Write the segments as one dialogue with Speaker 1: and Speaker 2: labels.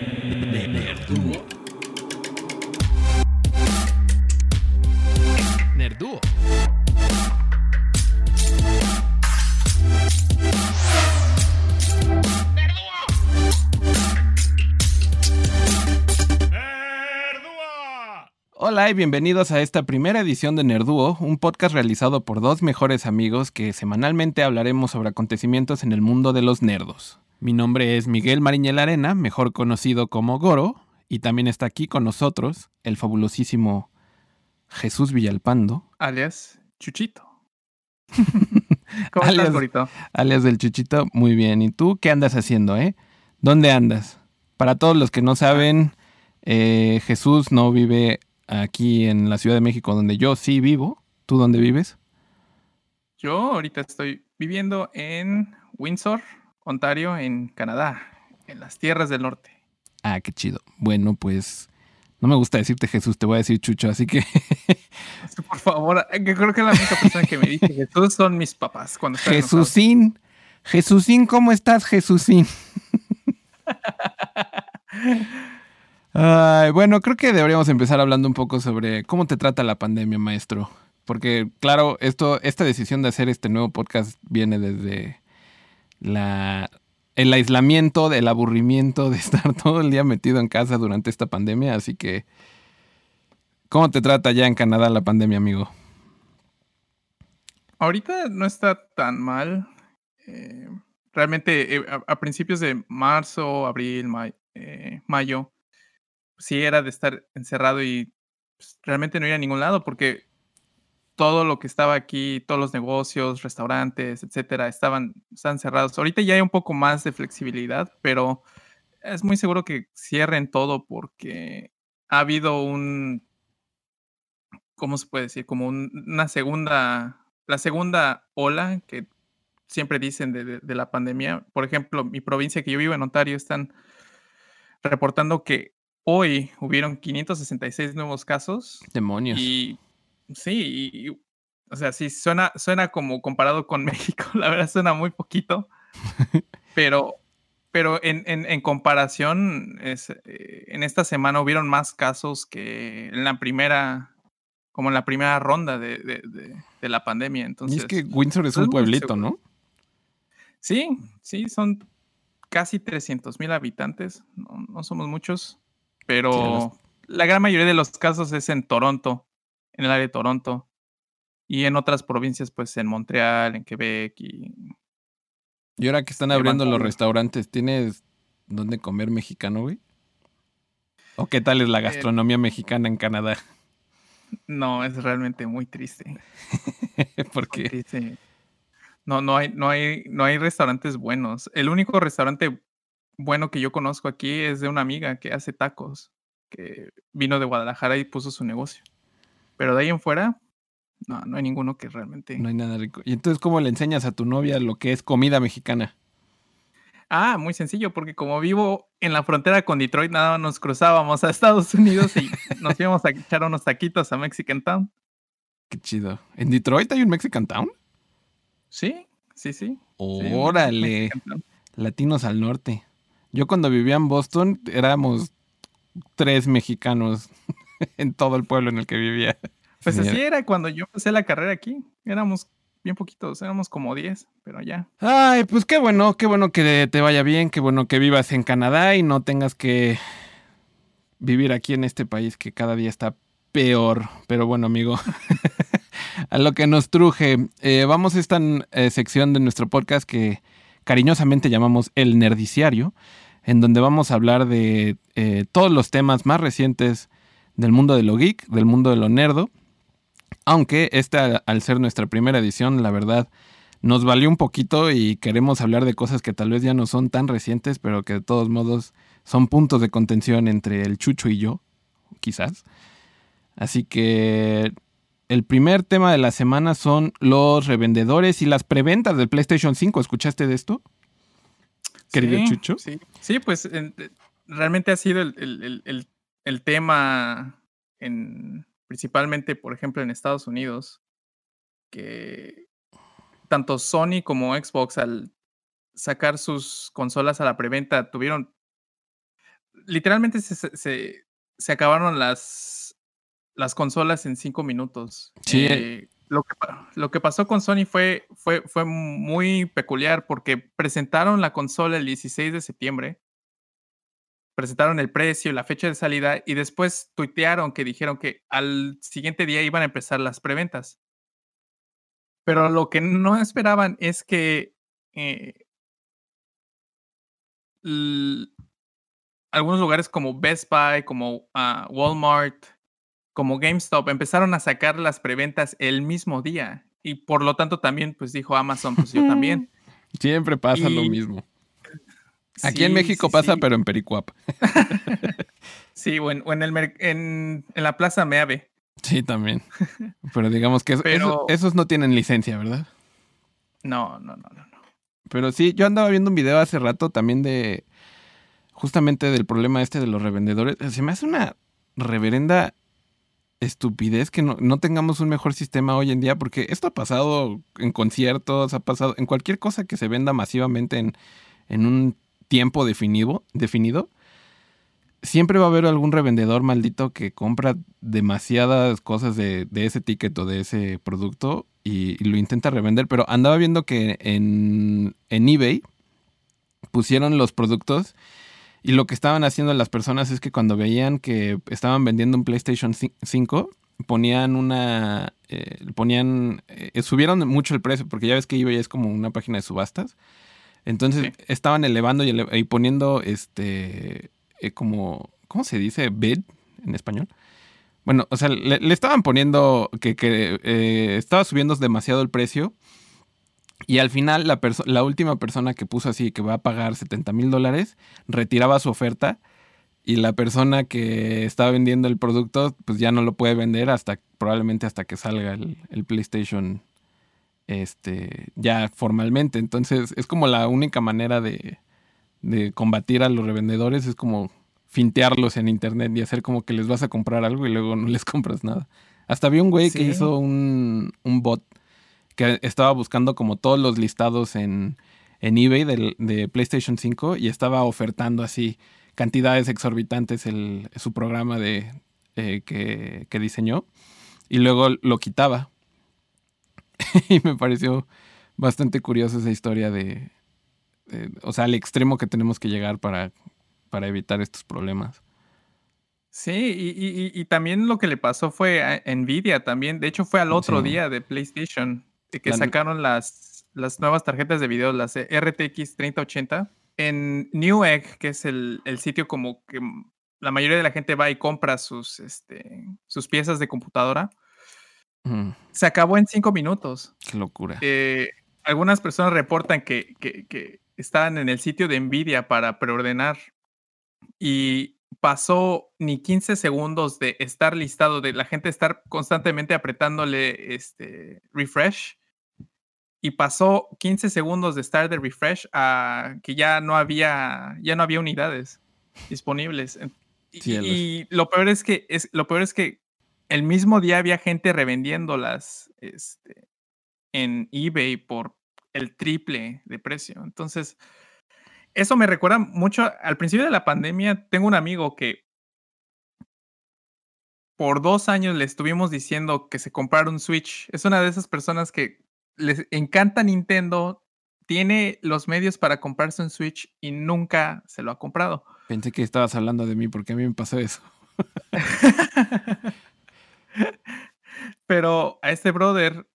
Speaker 1: Nerduo. Nerduo. Hola y bienvenidos a esta primera edición de Nerduo, un podcast realizado por dos mejores amigos que semanalmente hablaremos sobre acontecimientos en el mundo de los nerdos. Mi nombre es Miguel Mariñel Arena, mejor conocido como Goro, y también está aquí con nosotros el fabulosísimo Jesús Villalpando.
Speaker 2: Alias Chuchito. ¿Cómo
Speaker 1: alias,
Speaker 2: estás, Gorito?
Speaker 1: Alias del Chuchito, muy bien. ¿Y tú qué andas haciendo, eh? ¿Dónde andas? Para todos los que no saben, eh, Jesús no vive aquí en la Ciudad de México, donde yo sí vivo. ¿Tú dónde vives?
Speaker 2: Yo ahorita estoy viviendo en Windsor, Ontario, en Canadá, en las tierras del norte.
Speaker 1: Ah, qué chido. Bueno, pues no me gusta decirte Jesús, te voy a decir Chucho, así que...
Speaker 2: Por favor, que creo que la única persona que me dice Jesús son mis papás. Cuando.
Speaker 1: Jesúsín, Jesúsín, ¿cómo estás, Jesúsín? Ay, bueno, creo que deberíamos empezar hablando un poco sobre cómo te trata la pandemia, maestro. Porque, claro, esto, esta decisión de hacer este nuevo podcast viene desde el aislamiento, el aburrimiento de estar todo el día metido en casa durante esta pandemia. Así que, ¿cómo te trata ya en Canadá la pandemia, amigo?
Speaker 2: Ahorita no está tan mal. Eh, realmente eh, a, principios de marzo, abril, eh, mayo, sí era de estar encerrado y pues, realmente no ir a ningún lado porque todo lo que estaba aquí, todos los negocios, restaurantes, etcétera, estaban, estaban cerrados. Ahorita ya hay un poco más de flexibilidad, pero es muy seguro que cierren todo porque ha habido un, ¿cómo se puede decir? Como un, una segunda, la segunda ola que siempre dicen de, de, de, la pandemia. Por ejemplo, mi provincia que yo vivo en Ontario están reportando que hoy hubieron 566 nuevos casos.
Speaker 1: Demonios.
Speaker 2: Y sí, y, o sea, sí, suena, suena como comparado con México, la verdad suena muy poquito, pero, pero en, en, en comparación, es, eh, en esta semana hubieron más casos que en la primera, como en la primera ronda de, de, de, de la pandemia. Entonces,
Speaker 1: y es que Windsor es un pueblito, ¿no?
Speaker 2: Sí, sí, son casi 300 mil habitantes, no, no, somos muchos, pero sí, los... la gran mayoría de los casos es en Toronto, en el área de Toronto, y en otras provincias, pues en Montreal, en Quebec y...
Speaker 1: Y ahora que están abriendo los restaurantes, ¿tienes dónde comer mexicano, güey? ¿O qué tal es la gastronomía eh... mexicana en Canadá?
Speaker 2: No, es realmente muy triste.
Speaker 1: ¿Por qué?
Speaker 2: Triste. No, no hay, no hay, no hay restaurantes buenos. El único restaurante bueno que yo conozco aquí es de una amiga que hace tacos, que vino de Guadalajara y puso su negocio. Pero de ahí en fuera, no, no hay ninguno que realmente.
Speaker 1: No hay nada rico. ¿Y entonces cómo le enseñas a tu novia lo que es comida mexicana?
Speaker 2: Ah, muy sencillo, porque como vivo en la frontera con Detroit, nada más nos cruzábamos a Estados Unidos y nos íbamos a echar unos taquitos a Mexican Town.
Speaker 1: Qué chido. ¿En Detroit hay un Mexican Town?
Speaker 2: Sí, sí, sí.
Speaker 1: Órale. Sí, Latinos al norte. Yo cuando vivía en Boston éramos tres mexicanos en todo el pueblo en el que vivía.
Speaker 2: Pues así era cuando yo empecé la carrera aquí. Éramos bien poquitos, éramos como 10, pero ya.
Speaker 1: Ay, pues qué bueno, qué bueno que te vaya bien, qué bueno que vivas en Canadá y no tengas que vivir aquí en este país que cada día está peor. Pero bueno, amigo. a lo que nos truje. Eh, vamos a esta eh, sección de nuestro podcast que cariñosamente llamamos El Nerdiciario, en donde vamos a hablar de eh, todos los temas más recientes del mundo de lo geek, del mundo de lo nerdo. Aunque esta, al ser nuestra primera edición, la verdad, nos valió un poquito y queremos hablar de cosas que tal vez ya no son tan recientes, pero que de todos modos son puntos de contención entre el Chucho y yo, quizás. Así que el primer tema de la semana son los revendedores y las preventas del PlayStation 5. ¿Escuchaste de esto? Querido
Speaker 2: sí,
Speaker 1: Chucho.
Speaker 2: Sí, sí pues en, realmente ha sido el, el, el, el tema en, principalmente, por ejemplo, en Estados Unidos, que tanto Sony como Xbox al sacar sus consolas a la preventa tuvieron literalmente se, se, se, acabaron las, las consolas en cinco minutos.
Speaker 1: Sí.
Speaker 2: Eh, lo, que, lo que pasó con Sony fue, fue, fue muy peculiar porque presentaron la consola el 16 de septiembre presentaron el precio, la fecha de salida y después tuitearon que dijeron que al siguiente día iban a empezar las preventas. Pero lo que no esperaban es que eh, algunos lugares como Best Buy, como uh, Walmart, como GameStop empezaron a sacar las preventas el mismo día y por lo tanto también pues dijo Amazon, pues yo también.
Speaker 1: Siempre pasa lo mismo. Aquí en México pasa, pero en Pericuap.
Speaker 2: sí, o, en, el en, la Plaza Meave.
Speaker 1: Sí, también. Pero digamos que esos, no tienen licencia, ¿verdad?
Speaker 2: No, no, no, no,
Speaker 1: Pero sí, yo andaba viendo un video hace rato también de justamente del problema este de los revendedores. Se me hace una reverenda estupidez que no, no, tengamos un mejor sistema hoy en día, porque esto ha pasado en conciertos, ha pasado en cualquier cosa que se venda masivamente en, en un tiempo definido, definido, siempre va a haber algún revendedor maldito que compra demasiadas cosas de, ese ticket o de ese producto y, lo intenta revender. Pero andaba viendo que en, en eBay pusieron los productos y lo que estaban haciendo las personas es que cuando veían que estaban vendiendo un PlayStation 5, ponían una. Eh, ponían. Eh, subieron mucho el precio, porque ya ves que eBay es como una página de subastas. Entonces estaban elevando y, poniendo este eh, como, ¿cómo se dice? Bid en español. Bueno, o sea, le, estaban poniendo que, eh, estaba subiendo demasiado el precio. Y al final la, la última persona que puso así que va a pagar 70 mil dólares retiraba su oferta y la persona que estaba vendiendo el producto pues ya no lo puede vender hasta probablemente hasta que salga el, el PlayStation este, ya formalmente. Entonces es como la única manera de, combatir a los revendedores, es como fintearlos en internet y hacer como que les vas a comprar algo y luego no les compras nada. Hasta vi un güey que hizo un, bot que estaba buscando como todos los listados en, en eBay de PlayStation 5 y estaba ofertando así cantidades exorbitantes el, su programa de, eh, que, que diseñó y luego lo quitaba y me pareció bastante curiosa esa historia de, o sea, al extremo que tenemos que llegar para, para evitar estos problemas.
Speaker 2: Sí, y, también lo que le pasó fue a Nvidia también. De hecho, fue al otro día de PlayStation que sacaron las, las nuevas tarjetas de video, las RTX 3080. En Newegg, que es el, el, sitio como que la mayoría de la gente va y compra sus, este, sus piezas de computadora. Se acabó en cinco minutos.
Speaker 1: Qué locura.
Speaker 2: Eh, algunas personas reportan que, que, estaban en el sitio de Nvidia para preordenar y pasó ni 15 segundos de estar listado, de la gente estar constantemente apretándole este refresh. Y pasó 15 segundos de estar de refresh a que ya no había, ya no había unidades disponibles. y, lo peor es que es, lo peor es que el mismo día había gente revendiéndolas este, en eBay por el triple de precio. Entonces, eso me recuerda mucho al principio de la pandemia. Tengo un amigo que por dos años le estuvimos diciendo que se comprara un Switch. Es una de esas personas que les encanta Nintendo, tiene los medios para comprarse un Switch y nunca se lo ha comprado.
Speaker 1: Pensé que estabas hablando de mí porque a mí me pasó eso.
Speaker 2: Pero a este brother,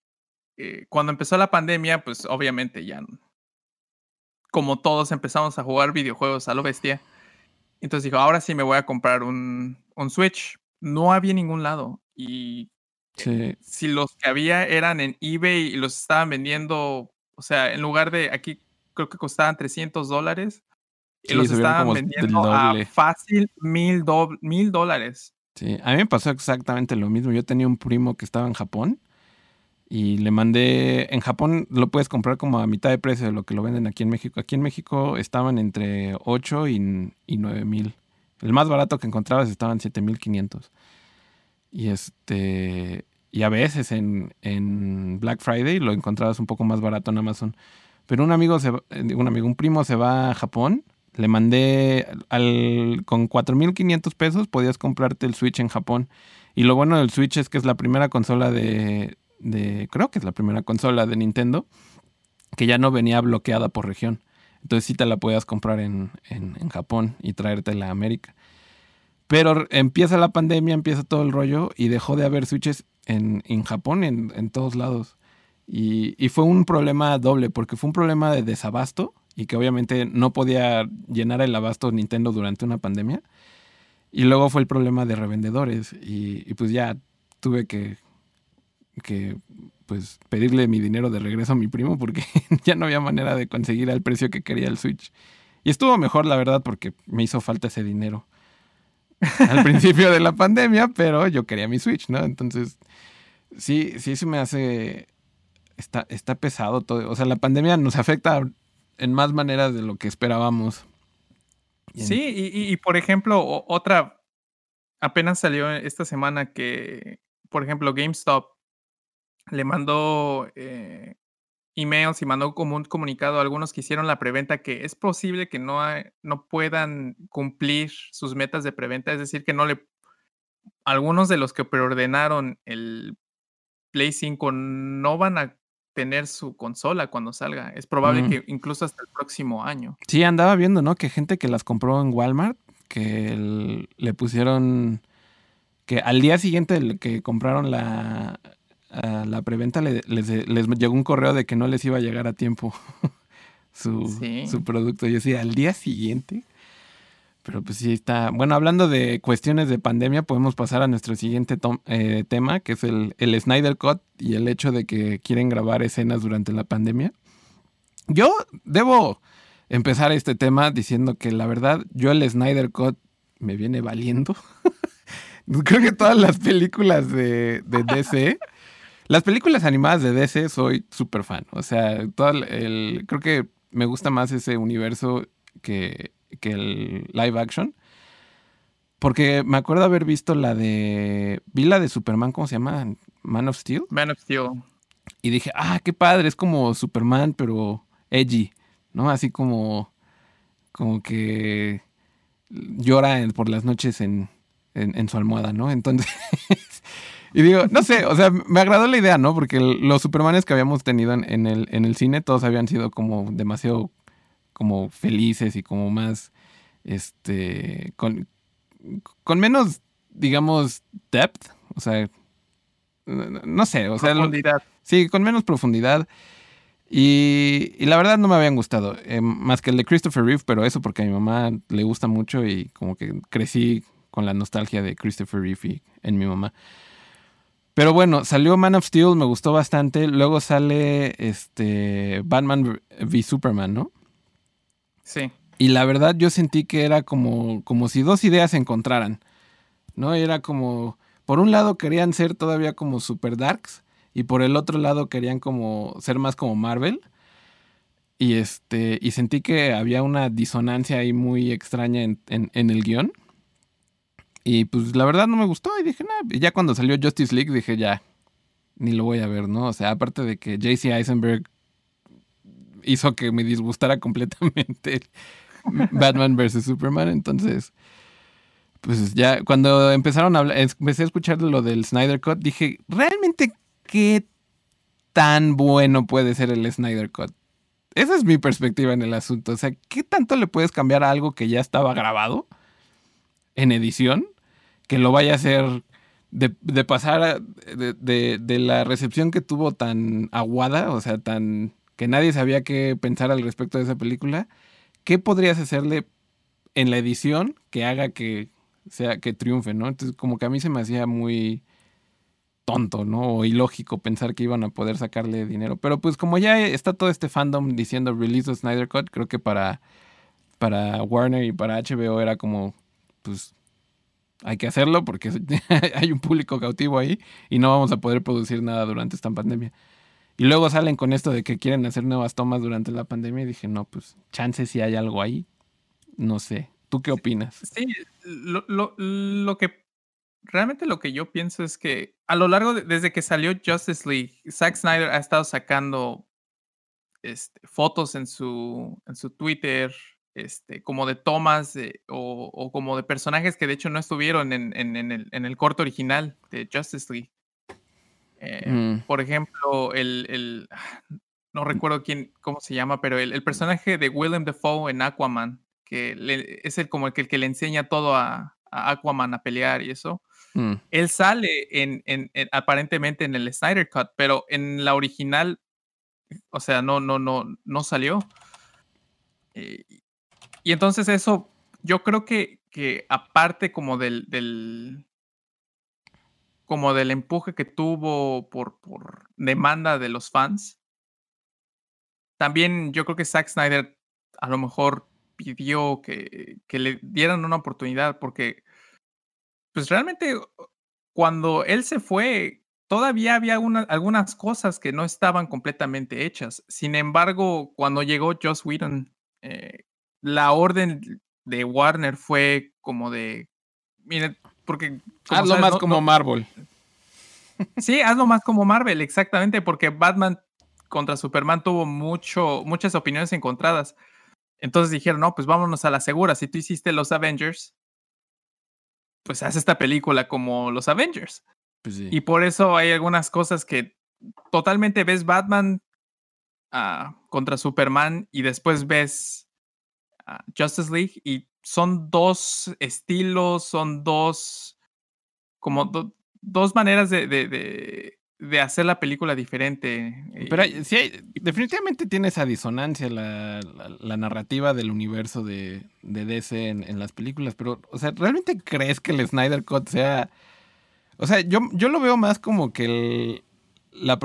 Speaker 2: eh, cuando empezó la pandemia, pues obviamente ya, como todos empezamos a jugar videojuegos a lo bestia, entonces dijo, ahora sí me voy a comprar un, un Switch. No había ningún lado. Y si los que había eran en eBay y los estaban vendiendo, o sea, en lugar de aquí creo que costaban 300 dólares, y los estaban vendiendo a fácil mil, mil dólares.
Speaker 1: Sí, a mí me pasó exactamente lo mismo. Yo tenía un primo que estaba en Japón y le mandé, en Japón lo puedes comprar como a mitad de precio de lo que lo venden aquí en México. Aquí en México estaban entre 8 y, y 9 mil. El más barato que encontrabas estaban 7 mil 500. Y este, y a veces en, en, Black Friday lo encontrabas un poco más barato en Amazon. Pero un amigo, se, un amigo, un primo se va a Japón Le mandé al, con 4.500 pesos podías comprarte el Switch en Japón. Y lo bueno del Switch es que es la primera consola de, de creo que es la primera consola de Nintendo que ya no venía bloqueada por región. Entonces sí te la podías comprar en, en, en Japón y traértela a América. Pero empieza la pandemia, empieza todo el rollo y dejó de haber switches en, en Japón, en, en, todos lados. Y, y, fue un problema doble, porque fue un problema de desabasto y que obviamente no podía llenar el abasto Nintendo durante una pandemia. Y luego fue el problema de revendedores y, y pues ya tuve que, que pues pedirle mi dinero de regreso a mi primo porque ya no había manera de conseguir al precio que quería el Switch. Y estuvo mejor, la verdad, porque me hizo falta ese dinero al principio de la pandemia, pero yo quería mi Switch, ¿no? Entonces, sí, sí se me hace... Está, está pesado todo. O sea, la pandemia nos afecta en más maneras de lo que esperábamos.
Speaker 2: Sí, y, y, por ejemplo, otra, apenas salió esta semana que, por ejemplo, GameStop le mandó eh, emails y mandó como un comunicado a algunos que hicieron la preventa que es posible que no, no puedan cumplir sus metas de preventa, es decir, que no le... Algunos de los que preordenaron el Play 5 no van a tener su consola cuando salga. Es probable mm. que incluso hasta el próximo año.
Speaker 1: Sí, andaba viendo, ¿no? Que gente que las compró en Walmart, que el, le pusieron, que al día siguiente que compraron la, la preventa les, les, llegó un correo de que no les iba a llegar a tiempo su, su producto. Yo decía, al día siguiente. Pero pues sí está. Bueno, hablando de cuestiones de pandemia, podemos pasar a nuestro siguiente eh, tema, que es el, el Snyder Cut y el hecho de que quieren grabar escenas durante la pandemia. Yo debo empezar este tema diciendo que la verdad, yo el Snyder Cut me viene valiendo. Creo que todas las películas de, de DC. Las películas animadas de DC soy súper fan. O sea, todo el, creo que me gusta más ese universo que, que el live action. Porque me acuerdo haber visto la de. Vi la de Superman, ¿cómo se llama? Man of Steel.
Speaker 2: Man of Steel.
Speaker 1: Y dije, ah, qué padre, es como Superman, pero edgy, ¿no? Así como. Como que llora por las noches en, en, en su almohada, ¿no? Entonces. Y digo, no sé, o sea, me agradó la idea, ¿no? Porque los Supermanes que habíamos tenido en, el, en el cine, todos habían sido como demasiado como felices y como más, este, con, con menos, digamos, depth, o sea, no sé, o sea,
Speaker 2: profundidad.
Speaker 1: sí, con menos profundidad. Y, y, la verdad no me habían gustado, eh, más que el de Christopher Reeve, pero eso porque a mi mamá le gusta mucho y como que crecí con la nostalgia de Christopher Reeve en mi mamá. Pero bueno, salió Man of Steel, me gustó bastante. Luego sale este Batman v Superman, ¿no?
Speaker 2: Sí.
Speaker 1: Y la verdad yo sentí que era como, como si dos ideas se encontraran. ¿No? Era como. Por un lado querían ser todavía como super darks. Y por el otro lado querían como ser más como Marvel. Y este. Y sentí que había una disonancia ahí muy extraña en, en el guion. Y pues la verdad no me gustó y dije, nah, ya cuando salió Justice League dije, ya, ni lo voy a ver, ¿no? O sea, aparte de que JC Eisenberg hizo que me disgustara completamente Batman vs. Superman, entonces, pues ya cuando empezaron a hablar, empecé a escuchar lo del Snyder Cut, dije, ¿realmente qué tan bueno puede ser el Snyder Cut? Esa es mi perspectiva en el asunto. O sea, ¿qué tanto le puedes cambiar a algo que ya estaba grabado en edición? Que lo vaya a hacer de, pasar de, de, la recepción que tuvo tan aguada, o sea, tan que nadie sabía qué pensar al respecto de esa película, ¿qué podrías hacerle en la edición que haga que sea que triunfe, ¿no? Entonces, como que a mí se me hacía muy tonto, ¿no? O ilógico pensar que iban a poder sacarle dinero. Pero pues como ya está todo este fandom diciendo release of Snyder Cut, creo que para, para Warner y para HBO era como, pues hay que hacerlo porque hay un público cautivo ahí y no vamos a poder producir nada durante esta pandemia. Y luego salen con esto de que quieren hacer nuevas tomas durante la pandemia y dije, no, pues chances si hay algo ahí. No sé. ¿Tú qué opinas?
Speaker 2: Sí, lo, lo, lo que realmente lo que yo pienso es que a lo largo de, desde que salió Justice League, Zack Snyder ha estado sacando este, fotos en su, en su Twitter, este, como de tomas o, como de personajes que de hecho no estuvieron en, el, en el, corto original de Justice League. Eh, mm. Por ejemplo, el, no recuerdo quién, cómo se llama, pero el, personaje de Willem Dafoe en Aquaman, que es el como el que, le enseña todo a, Aquaman a pelear y eso. Mm. Él sale en, aparentemente en el Snyder Cut, pero en la original, o sea, no, no, no, no salió. Eh, y entonces eso, yo creo que, que aparte como del, del, como del empuje que tuvo por, por demanda de los fans, también yo creo que Zack Snyder a lo mejor pidió que, que le dieran una oportunidad porque pues realmente cuando él se fue, todavía había algunas cosas que no estaban completamente hechas. Sin embargo, cuando llegó Joss Whedon, eh, la orden de Warner fue como de, miren, porque...
Speaker 1: Hazlo más como Marvel.
Speaker 2: Sí, hazlo más como Marvel, exactamente, porque Batman contra Superman tuvo mucho, muchas opiniones encontradas. Entonces dijeron, no, pues vámonos a la segura. Si tú hiciste los Avengers, pues haz esta película como los Avengers. Pues y por eso hay algunas cosas que totalmente ves Batman ah, contra Superman y después ves Justice League y son dos estilos, son dos, como dos maneras de, de, de, hacer la película diferente.
Speaker 1: Pero sí, definitivamente tiene esa disonancia la, la, narrativa del universo de, de DC en, en, las películas, pero, o sea, ¿realmente crees que el Snyder Cut sea... O sea, yo, yo lo veo más como que el, la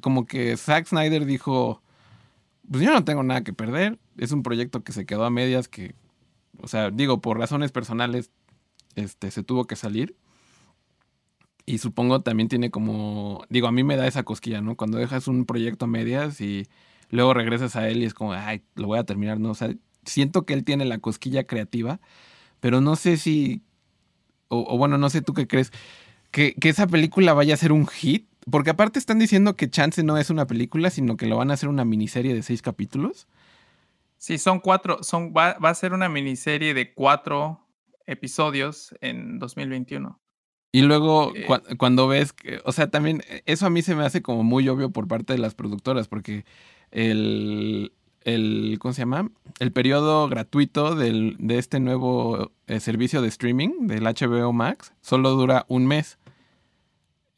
Speaker 1: como que Zack Snyder dijo, pues yo no tengo nada que perder, es un proyecto que se quedó a medias, que, o sea, digo, por razones personales, este, se tuvo que salir. Y supongo también tiene como, digo, a mí me da esa cosquilla, ¿no? Cuando dejas un proyecto a medias y luego regresas a él y es como, ay, lo voy a terminar, ¿no? O sea, siento que él tiene la cosquilla creativa, pero no sé si, o, bueno, no sé tú qué crees, que, que, esa película vaya a ser un hit, porque aparte están diciendo que Chance no es una película, sino que lo van a hacer una miniserie de seis capítulos.
Speaker 2: Sí, son cuatro, son, va, a ser una miniserie de cuatro episodios en 2021.
Speaker 1: Y luego eh, cuando ves, que, o sea, también eh, eso a mí se me hace como muy obvio por parte de las productoras, porque el, el ¿cómo se llama? El periodo gratuito del, de este nuevo eh, servicio de streaming del HBO Max solo dura un mes.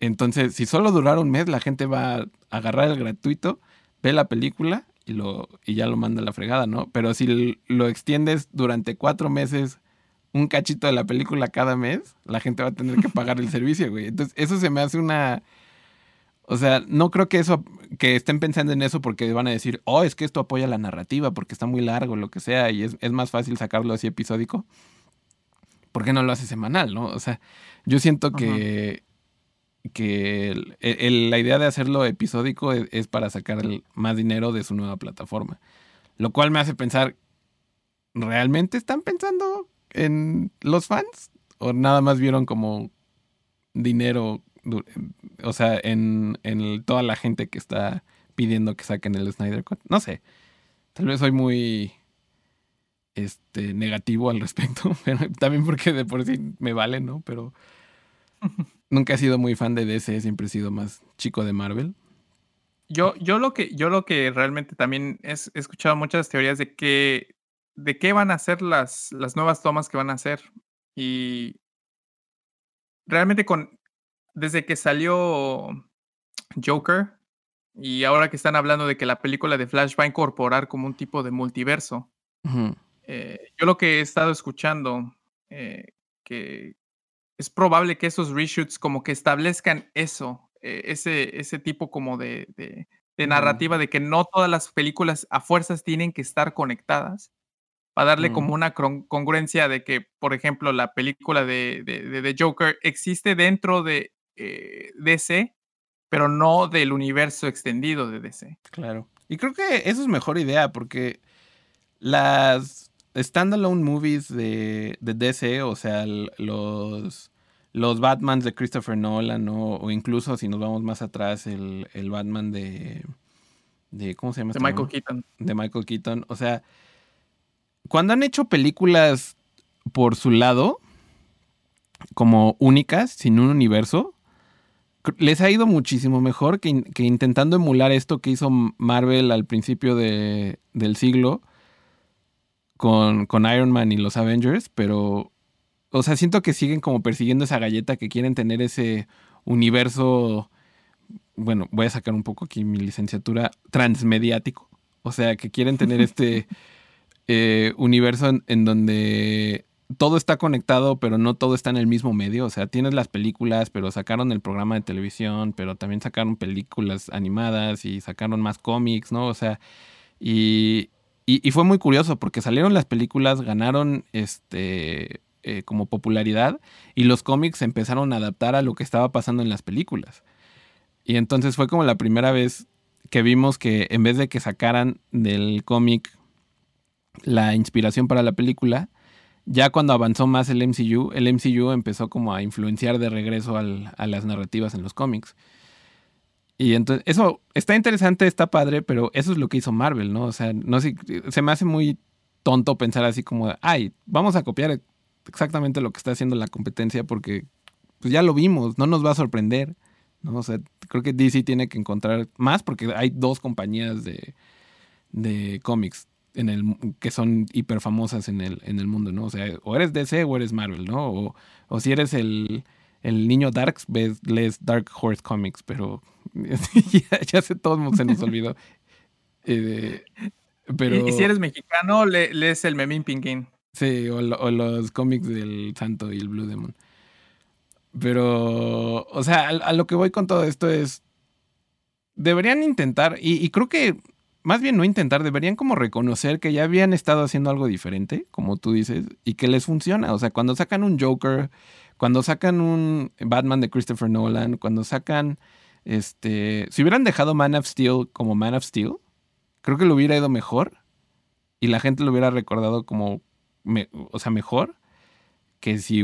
Speaker 1: Entonces, si solo durara un mes, la gente va a agarrar el gratuito, ve la película y, lo, y ya lo manda a la fregada, ¿no? Pero si lo extiendes durante cuatro meses, un cachito de la película cada mes, la gente va a tener que pagar el servicio, güey. Entonces, eso se me hace una... O sea, no creo que eso, que estén pensando en eso porque van a decir, oh, es que esto apoya la narrativa porque está muy largo, lo que sea, y es, más fácil sacarlo así episódico. ¿Por qué no lo hace semanal, no? O sea, yo siento que que la idea de hacerlo episódico e, es, para sacar más dinero de su nueva plataforma. Lo cual me hace pensar, ¿realmente están pensando en los fans? ¿O nada más vieron como dinero, o sea, en, toda la gente que está pidiendo que saquen el Snyder Cut? No sé, tal vez soy muy este, negativo al respecto, pero también porque de por sí me vale, ¿no? Pero Nunca he sido muy fan de DC, siempre he sido más chico de Marvel.
Speaker 2: Yo, yo, lo, que, yo lo que realmente también he escuchado muchas teorías de que de qué van a ser las, las nuevas tomas que van a hacer. Y realmente con desde que salió Joker y ahora que están hablando de que la película de Flash va a incorporar como un tipo de multiverso. Eh, yo lo que he estado escuchando, eh, que, es probable que esos reshoots como que establezcan eso, eh, ese, ese tipo como de, de, narrativa de que no todas las películas a fuerzas tienen que estar conectadas, para darle como una congruencia de que, por ejemplo, la película de, de, Joker existe dentro de eh, DC, pero no del universo extendido de DC.
Speaker 1: Claro. Y creo que eso es mejor idea porque las standalone movies de, de DC, o sea, los los Batmans de Christopher Nolan, o incluso si nos vamos más atrás, el, Batman de, de. ¿Cómo se llama?
Speaker 2: De este Michael Keaton.
Speaker 1: De Michael Keaton. O sea, cuando han hecho películas por su lado, como únicas, sin un universo, les ha ido muchísimo mejor que, intentando emular esto que hizo Marvel al principio del siglo con, con, Iron Man y los Avengers, pero, o sea, siento que siguen como persiguiendo esa galleta, que quieren tener ese universo, bueno, voy a sacar un poco aquí mi licenciatura, transmediático, o sea, que quieren tener este eh, universo en donde todo está conectado, pero no todo está en el mismo medio. O sea, tienes las películas, pero sacaron el programa de televisión, pero también sacaron películas animadas y sacaron más cómics, ¿no? O sea, y, y, fue muy curioso porque salieron las películas, ganaron este eh, como popularidad y los cómics empezaron a adaptar a lo que estaba pasando en las películas. Y entonces fue como la primera vez que vimos que en vez de que sacaran del cómic la inspiración para la película, ya cuando avanzó más el MCU, el MCU empezó como a influenciar de regreso a las narrativas en los cómics. Y entonces, eso está interesante, está padre, pero eso es lo que hizo Marvel, ¿no? O sea, no sé, se me hace muy tonto pensar así como, ay, vamos a copiar exactamente lo que está haciendo la competencia porque pues ya lo vimos, no nos va a sorprender, ¿no? O sea, creo que DC tiene que encontrar más porque hay dos compañías de, de cómics en el, que son hiper famosas en el, en el mundo, ¿no? O sea, o eres DC o eres Marvel, ¿no? O, o si eres el, el niño Darks, ves, lees Dark Horse Comics, pero ya, ya se todo se nos olvidó. Eh, pero,
Speaker 2: y, si eres mexicano, lees el Memín Pinguín.
Speaker 1: Sí, o, los cómics del Santo y el Blue Demon. Pero, o sea, a, lo que voy con todo esto es, deberían intentar, y creo que más bien no intentar, deberían como reconocer que ya habían estado haciendo algo diferente, como tú dices, y que les funciona. O sea, cuando sacan un Joker, cuando sacan un Batman de Christopher Nolan, cuando sacan, este, si hubieran dejado Man of Steel como Man of Steel, creo que lo hubiera ido mejor y la gente lo hubiera recordado como, o sea, mejor que si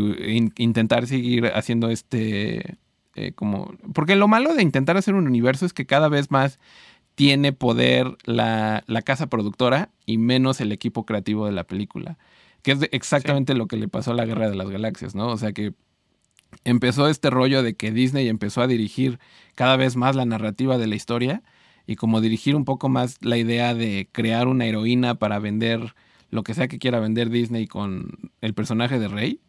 Speaker 1: intentar seguir haciendo este, eh, como, porque lo malo de intentar hacer un universo es que cada vez más tiene poder la, casa productora y menos el equipo creativo de la película. Que es exactamente lo que le pasó a la Guerra de las Galaxias, ¿no? O sea que empezó este rollo de que Disney empezó a dirigir cada vez más la narrativa de la historia y como dirigir un poco más la idea de crear una heroína para vender lo que sea que quiera vender Disney con el personaje de Rey.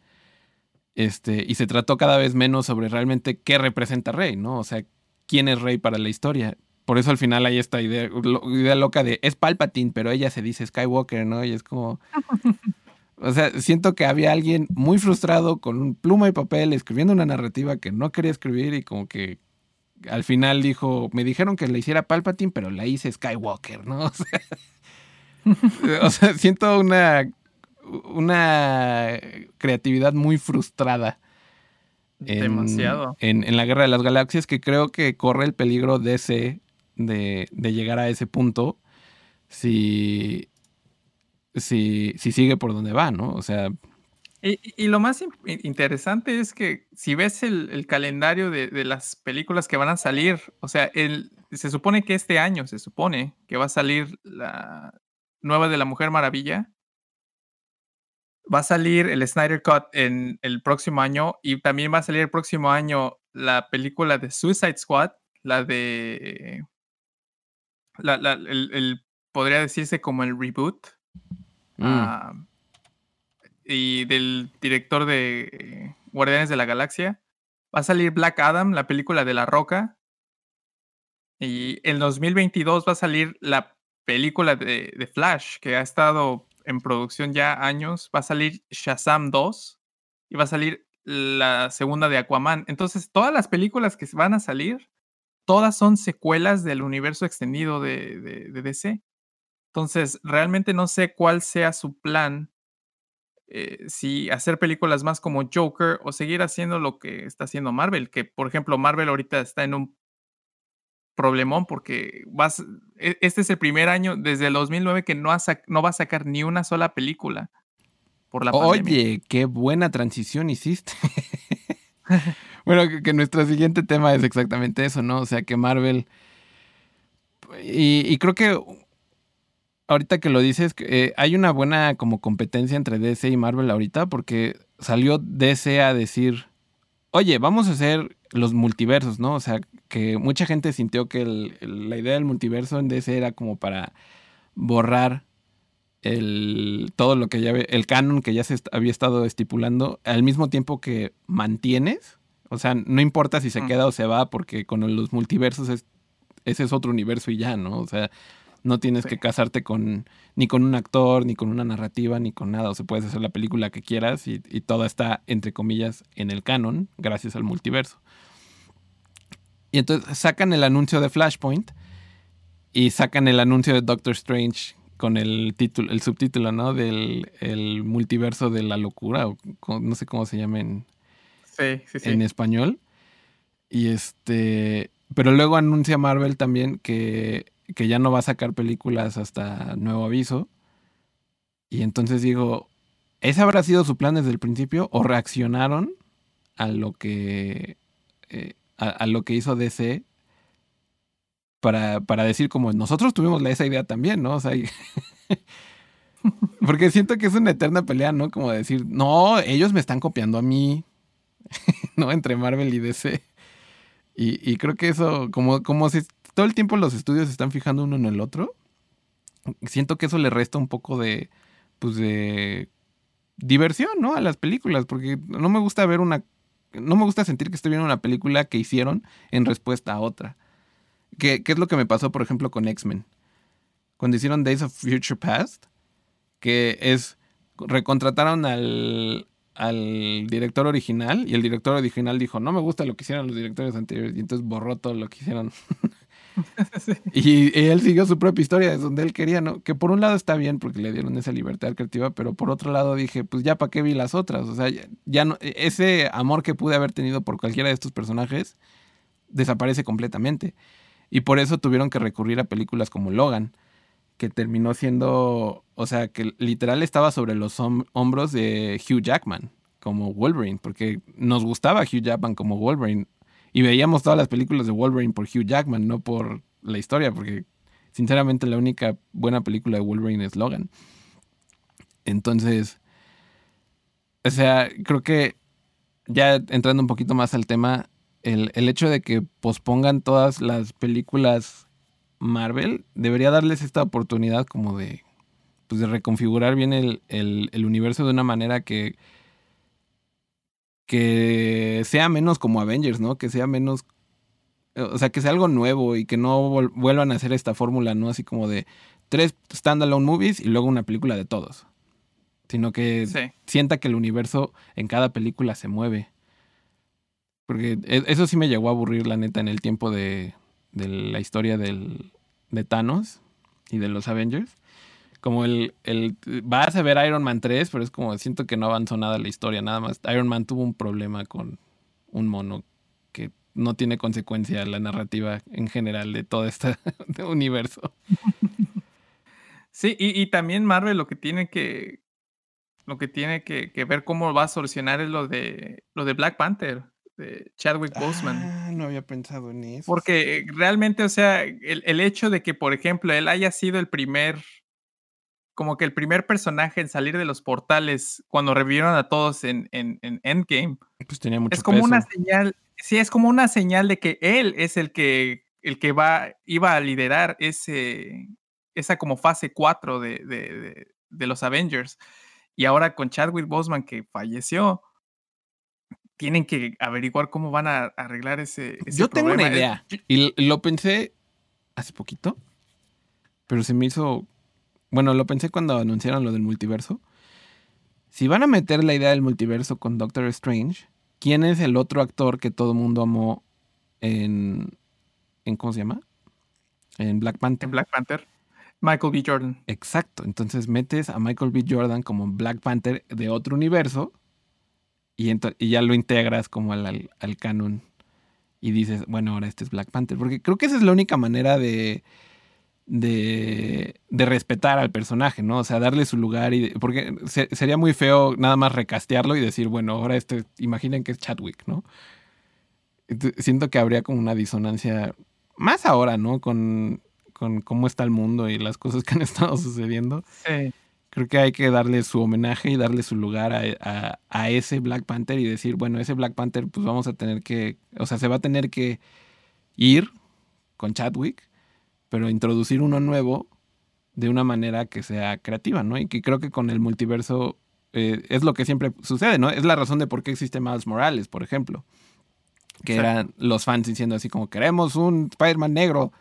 Speaker 1: Este, y se trató cada vez menos sobre realmente qué representa Rey, ¿no? O sea, quién es Rey para la historia. Por eso al final hay esta idea, idea loca de es Palpatine, pero ella se dice Skywalker, ¿no? Y es como. O sea, siento que había alguien muy frustrado con un pluma y papel escribiendo una narrativa que no quería escribir y como que al final dijo, me dijeron que le hiciera Palpatine, pero la hice Skywalker, ¿no? O sea, siento una, una creatividad muy frustrada.
Speaker 2: Demasiado.
Speaker 1: En, en, la Guerra de las Galaxias que creo que corre el peligro de ese de, llegar a ese punto si, si, si, sigue por donde va, ¿no? O sea...
Speaker 2: Y, lo más interesante es que si ves el, calendario de, las películas que van a salir, o sea, el, se supone que este año, se supone que va a salir la nueva de la Mujer Maravilla, va a salir el Snyder Cut en el próximo año y también va a salir el próximo año la película de Suicide Squad, la de el, podría decirse como el reboot. Mm. Ah, y del director de Guardianes de la Galaxia. Va a salir Black Adam, la película de La Roca. Y en 2022 va a salir la película de, Flash, que ha estado en producción ya años. Va a salir Shazam 2 y va a salir la segunda de Aquaman. Entonces, todas las películas que van a salir todas son secuelas del universo extendido de, DC. Entonces, realmente no sé cuál sea su plan. Eh, si hacer películas más como Joker o seguir haciendo lo que está haciendo Marvel, que por ejemplo Marvel ahorita está en un problemón porque vas, e, este es el primer año desde el 2009 que no, no va a sacar ni una sola película
Speaker 1: por la Oye, qué buena transición hiciste. bueno, que, nuestro siguiente tema es exactamente eso, ¿no? O sea, que Marvel... Y, creo que ahorita que lo dices, eh, hay una buena como competencia entre DC y Marvel ahorita porque salió DC a decir, oye, vamos a hacer los multiversos, ¿no? O sea, que mucha gente sintió que la idea del multiverso en DC era como para borrar el, todo lo que ya el canon que ya se había estado estipulando al mismo tiempo que mantienes. O sea, no importa si se queda o se va, porque con los multiversos es, ese es otro universo y ya, ¿no? O sea, no tienes que casarte con ni con un actor, ni con una narrativa, ni con nada. O sea, puedes hacer la película que quieras y, y toda está, entre comillas, en el canon, gracias al multiverso. Y entonces sacan el anuncio de Flashpoint y sacan el anuncio de Doctor Strange con el título, el subtítulo, ¿no? Del el multiverso de la locura, o no sé cómo se llama en, en español. Y este. Pero luego anuncia Marvel también que, que ya no va a sacar películas hasta nuevo aviso. Y entonces digo, ¿ese habrá sido su plan desde el principio? ¿O reaccionaron a lo que. Eh, a, lo que hizo DC para, para decir como nosotros tuvimos esa idea también, ¿no? O sea, porque siento que es una eterna pelea, ¿no? Como decir, no, ellos me están copiando a mí, ¿no? Entre Marvel y DC. Y, y creo que eso, como, como si todo el tiempo los estudios están fijando uno en el otro, siento que eso le resta un poco de, pues de diversión, ¿no? A las películas, porque no me gusta ver una, no me gusta sentir que estoy viendo una película que hicieron en respuesta a otra. ¿Qué, es lo que me pasó, por ejemplo, con X-Men? Cuando hicieron Days of Future Past, que es, recontrataron al, al director original y el director original dijo, no me gusta lo que hicieron los directores anteriores y entonces borró todo lo que hicieron. y, él siguió su propia historia, es donde él quería, ¿no? Que por un lado está bien porque le dieron esa libertad creativa, pero por otro lado dije, pues ya para qué vi las otras, o sea, ya no, ese amor que pude haber tenido por cualquiera de estos personajes desaparece completamente. Y por eso tuvieron que recurrir a películas como Logan, que terminó siendo, o sea, que literal estaba sobre los hombros de Hugh Jackman como Wolverine, porque nos gustaba Hugh Jackman como Wolverine. Y veíamos todas las películas de Wolverine por Hugh Jackman, no por la historia, porque sinceramente la única buena película de Wolverine es Logan. Entonces, o sea, creo que ya entrando un poquito más al tema, el, hecho de que pospongan todas las películas Marvel debería darles esta oportunidad como de, pues de reconfigurar bien el, el, universo de una manera que, que sea menos como Avengers, ¿no? Que sea menos, o sea, que sea algo nuevo y que no vuelvan a hacer esta fórmula, ¿no? Así como de tres standalone movies y luego una película de todos. Sino que sienta que el universo en cada película se mueve. Porque e, eso sí me llegó a aburrir, la neta, en el tiempo de, la historia del, de Thanos y de los Avengers. Como el, el. Vas a ver Iron Man 3, pero es como siento que no avanzó nada la historia, nada más. Iron Man tuvo un problema con un mono que no tiene consecuencia la narrativa en general de todo este universo.
Speaker 2: Sí, y, y, también Marvel lo que tiene que. Lo que tiene que, que, ver cómo va a solucionar es lo de lo de Black Panther. Chadwick Boseman.
Speaker 1: Ah, no había pensado en eso.
Speaker 2: Porque realmente, o sea, el, hecho de que, por ejemplo, él haya sido el primer, como que el primer personaje en salir de los portales cuando revivieron a todos en, en, Endgame.
Speaker 1: Pues tenía mucho
Speaker 2: Es como una señal, sí, es como una señal de que él es el que, el que va, iba a liderar ese, esa como fase 4 de, de, de los Avengers. Y ahora con Chadwick Boseman que falleció, tienen que averiguar cómo van a arreglar ese,
Speaker 1: Yo tengo una idea. Y lo pensé hace poquito, pero se me hizo... Bueno, lo pensé cuando anunciaron lo del multiverso. Si van a meter la idea del multiverso con Doctor Strange, ¿quién es el otro actor que todo el mundo amó en, en... ¿Cómo se llama? En Black Panther.
Speaker 2: En Black Panther. Michael B. Jordan.
Speaker 1: Exacto. Entonces metes a Michael B. Jordan como Black Panther de otro universo y, ya lo integras como al, al, canon y dices, bueno, ahora este es Black Panther. Porque creo que esa es la única manera de, de, de respetar al personaje, ¿no? O sea, darle su lugar. y Porque sería muy feo nada más recastearlo y decir, bueno, ahora este, imaginen que es Chadwick, ¿no? siento que habría como una disonancia, más ahora, ¿no? Con, con cómo está el mundo y las cosas que han estado sucediendo. Creo que hay que darle su homenaje y darle su lugar a, a, ese Black Panther y decir, bueno, ese Black Panther pues vamos a tener que, o sea, se va a tener que ir con Chadwick, pero introducir uno nuevo de una manera que sea creativa, ¿no? Y que creo que con el multiverso eh, es lo que siempre sucede, ¿no? Es la razón de por qué existe Miles Morales, por ejemplo. Que eran los fans diciendo así como, queremos un Spider-Man negro,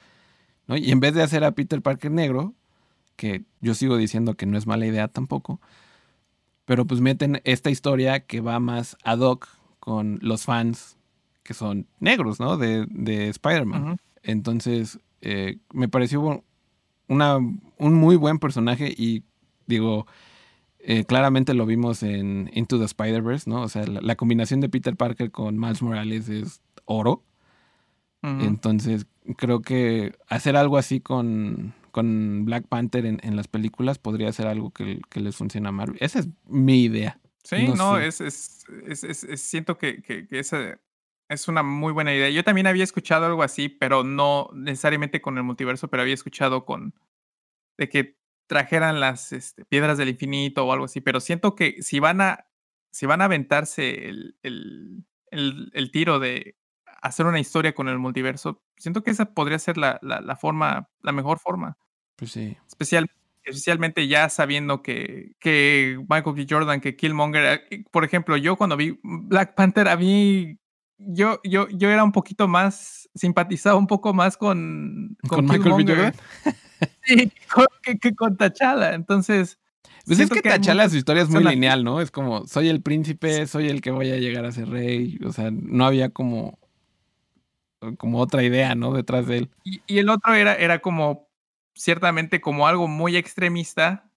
Speaker 1: ¿no? Y en vez de hacer a Peter Parker negro, que yo sigo diciendo que no es mala idea tampoco, pero pues meten esta historia que va más ad hoc con los fans que son negros, ¿no? De, de Spider-Man. Entonces, eh, me pareció una, un muy buen personaje y digo, eh, claramente lo vimos en Into the Spider-Verse, ¿no? O sea, la, combinación de Peter Parker con Miles Morales es oro. Entonces, creo que hacer algo así con, con Black Panther en, las películas podría ser algo que, les funciona a Marvel. Esa es mi idea.
Speaker 2: Sí, no, es, es, siento que, que, esa es una muy buena idea. Yo también había escuchado algo así, pero no necesariamente con el multiverso, pero había escuchado con de que trajeran las este, piedras del infinito o algo así, pero siento que si van a, si van a aventarse el, el, el, tiro de hacer una historia con el multiverso, siento que esa podría ser la, la, forma, la mejor forma.
Speaker 1: Pues sí.
Speaker 2: Especial, especialmente ya sabiendo que, que Michael B. Jordan, que Killmonger, eh, por ejemplo, yo cuando vi Black Panther, a mí, yo, yo, yo era un poquito más, simpatizaba un poco más con,
Speaker 1: con, Michael B. Jordan.
Speaker 2: Sí, que, con Tachala. Entonces.
Speaker 1: Pues es que, Tachala su historia es muy lineal, ¿no? Es como, soy el príncipe, soy el que voy a llegar a ser rey. O sea, no había como, como otra idea, ¿no? Detrás de él.
Speaker 2: Y, el otro era, era como, ciertamente como algo muy extremista,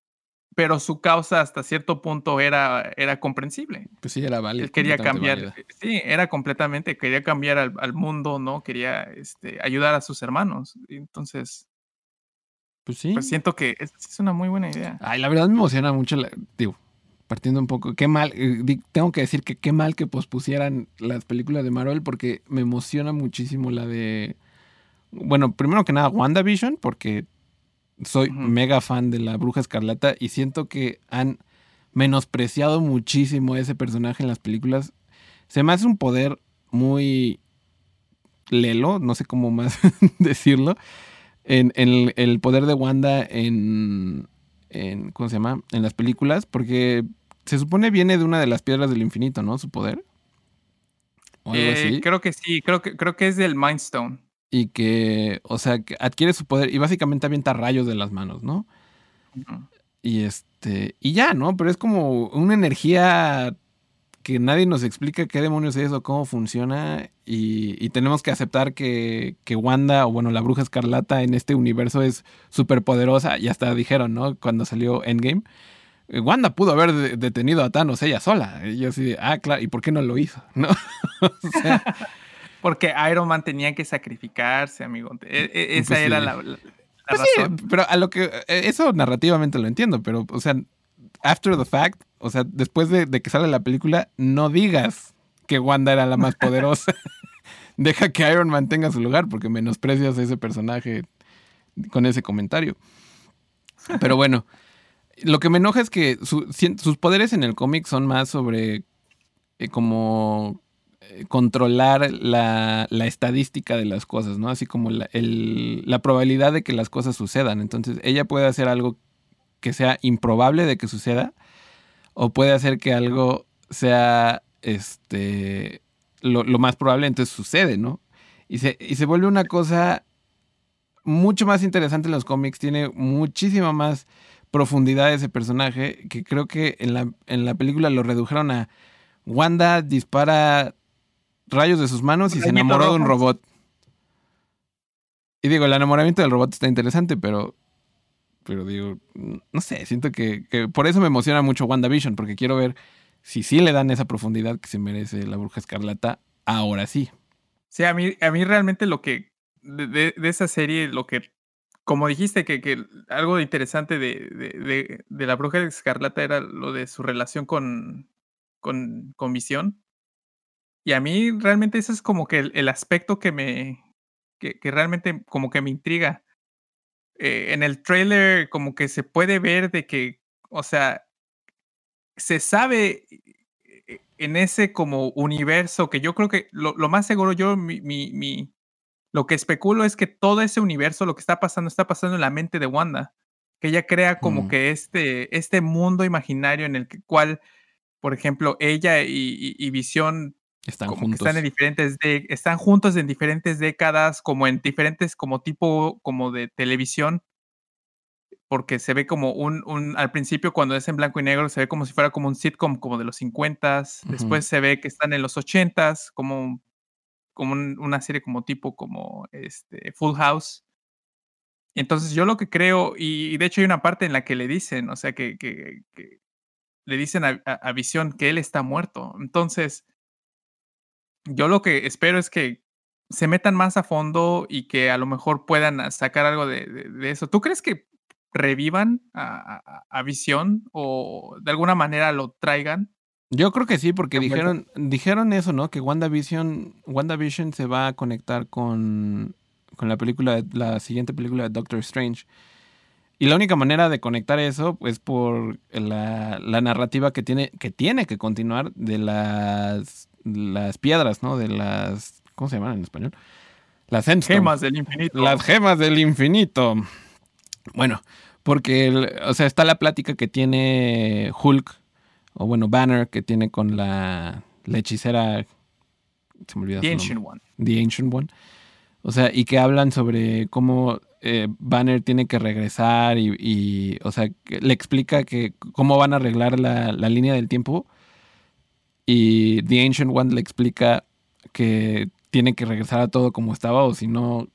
Speaker 2: pero su causa hasta cierto punto era, era comprensible.
Speaker 1: Pues sí, era válido.
Speaker 2: Él quería cambiar, sí, era completamente, quería cambiar al, al, mundo, ¿no? Quería este, ayudar a sus hermanos. Entonces,
Speaker 1: pues sí.
Speaker 2: Pues siento que es, es, una muy buena idea.
Speaker 1: Ay, la verdad me emociona mucho, digo, partiendo un poco, qué mal, eh, tengo que decir que qué mal que pospusieran las películas de Marvel porque me emociona muchísimo la de, bueno, primero que nada, WandaVision, porque soy mega fan de la Bruja Escarlata y siento que han menospreciado muchísimo a ese personaje en las películas. Se me hace un poder muy lelo, no sé cómo más decirlo en, el poder de Wanda en, en, ¿cómo se llama? En las películas, porque se supone viene de una de las piedras del infinito, ¿no? Su poder.
Speaker 2: Eh, creo que sí, creo que, creo que es del Mind Stone.
Speaker 1: Y que, o sea, que adquiere su poder y básicamente avienta rayos de las manos, ¿no? Y este, y ya, ¿no? Pero es como una energía que nadie nos explica qué demonios es o cómo funciona y, tenemos que aceptar que, Wanda o bueno, la bruja escarlata en este universo es súper poderosa. Y hasta dijeron, ¿no? Cuando salió Endgame. Eh, Wanda pudo haber detenido a Thanos ella sola. Y yo así, ah, claro, ¿y por qué no lo hizo? ¿No?
Speaker 2: Porque Iron Man tenía que sacrificarse, amigo. E, e, esa pues era la, pues
Speaker 1: razón. pero a lo que. E, eso narrativamente lo entiendo, pero, o sea, after the fact, o sea, después de, que sale la película, no digas que Wanda era la más poderosa. Deja que Iron Man tenga su lugar porque menosprecias a ese personaje con ese comentario. Pero bueno, lo que me enoja es que sus poderes en el cómic son más sobre eh, como controlar la, estadística de las cosas, ¿no? Así como la, la probabilidad de que las cosas sucedan. Entonces, ella puede hacer algo que sea improbable de que suceda o puede hacer que algo sea este lo, más probable, entonces sucede, ¿no? Y se, y se vuelve una cosa mucho más interesante en los cómics, tiene muchísima más profundidad ese personaje, que creo que en la, en la película lo redujeron a Wanda dispara rayos de sus manos y se enamoró de un robot. Y digo, el enamoramiento del robot está interesante, pero pero digo, no sé, siento que, por eso me emociona mucho WandaVision, porque quiero ver si sí le dan esa profundidad que se merece la bruja escarlata, ahora sí.
Speaker 2: Sí, a mí, a mí realmente lo que, de, esa serie, lo que, como dijiste, que, que algo interesante de, de, de, la bruja escarlata era lo de su relación con, con, con Visión. Y a mí realmente ese es como que el, aspecto que me, que, que realmente como que me intriga eh, en el trailer como que se puede ver de que, o sea, se sabe eh, en ese como universo que yo creo que lo, más seguro yo, mi, mi, lo que especulo es que todo ese universo, lo que está pasando, está pasando en la mente de Wanda, que ella crea como mm. que este, este mundo imaginario en el que, cual, por ejemplo, ella y, y, Visión
Speaker 1: están juntos.
Speaker 2: están en diferentes de, están juntos en diferentes décadas, como en diferentes, como tipo, como de televisión, porque se ve como un, un, al principio cuando es en blanco y negro, se ve como si fuera como un sitcom como de los 50 después se ve que están en los 80s, como, como una serie como tipo como este, Full House. Entonces yo lo que creo, y, de hecho hay una parte en la que le dicen, o sea, que, que, le dicen a, a, Visión que él está muerto. Entonces, yo lo que espero es que se metan más a fondo y que a lo mejor puedan sacar algo de, de eso. ¿Tú crees que revivan a, Visión o de alguna manera lo traigan.
Speaker 1: Yo creo que sí, porque dijeron, dijeron eso, ¿no? Que WandaVision, WandaVision se va a conectar con, con la película, la siguiente película de Doctor Strange. Y la única manera de conectar eso es por la, la, narrativa que tiene, que tiene que continuar de las, las piedras, ¿no? De las. ¿Cómo se llaman en español?
Speaker 2: Las gemas del infinito.
Speaker 1: Las gemas del infinito. Bueno, porque, o sea, está la plática que tiene Hulk, o bueno, Banner, que tiene con la, hechicera. Se me olvidó.
Speaker 2: The Ancient One.
Speaker 1: The Ancient One. O sea, y que hablan sobre cómo eh, Banner tiene que regresar y, o sea, le explica que cómo van a arreglar la, la línea del tiempo. Y The Ancient One le explica que tiene que regresar a todo como estaba o si no,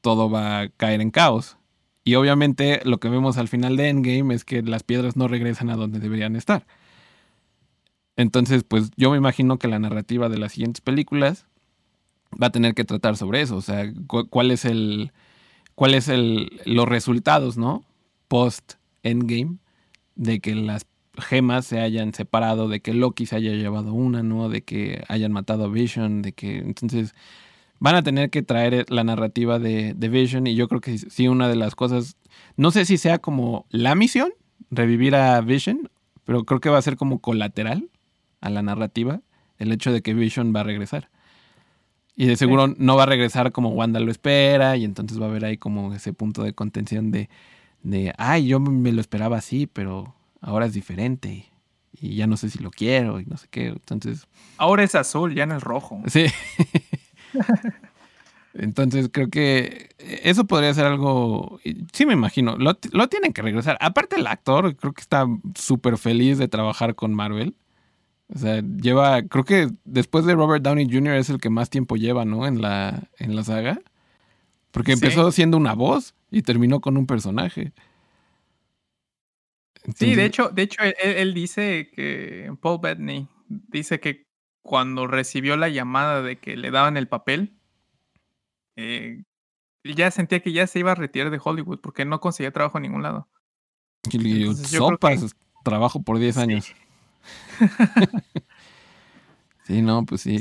Speaker 1: todo va a caer en caos. Y obviamente lo que vemos al final de Endgame es que las piedras no regresan a donde deberían estar. Entonces, pues yo me imagino que la narrativa de las siguientes películas va a tener que tratar sobre eso. O sea, el. cuál es el. los resultados, ¿no? Post Endgame. De que las gemas se hayan separado, de que Loki se haya llevado una, ¿no? De que hayan matado a Vision, de que. Entonces van a tener que traer eh, la narrativa de, Vision y yo creo que sí, una de las cosas, no sé si sea como la misión, revivir a Vision, pero creo que va a ser como colateral a la narrativa el hecho de que Vision va a regresar. Y de seguro no va a regresar como Wanda lo espera y entonces va a haber ahí como ese punto de contención de, de ay, yo me lo esperaba así, pero ahora es diferente y ya no sé si lo quiero y no sé qué. Entonces...
Speaker 2: Ahora es azul, ya no es rojo.
Speaker 1: Sí. Entonces creo que eso podría ser algo, sí me imagino, lo, tienen que regresar. Aparte el actor, creo que está súper feliz de trabajar con Marvel. O sea, lleva, creo que después de Robert Downey Jr. es el que más tiempo lleva, ¿no? En la, en la saga. Porque empezó siendo una voz y terminó con un personaje.
Speaker 2: Sí, de hecho, de hecho él, dice que Paul Bettany dice que cuando recibió la llamada de que le daban el papel, eh, ya sentía que ya se iba a retirar de Hollywood porque no conseguía trabajo en ningún lado.
Speaker 1: sopas, trabajo por 10 años. sí, no, pues sí.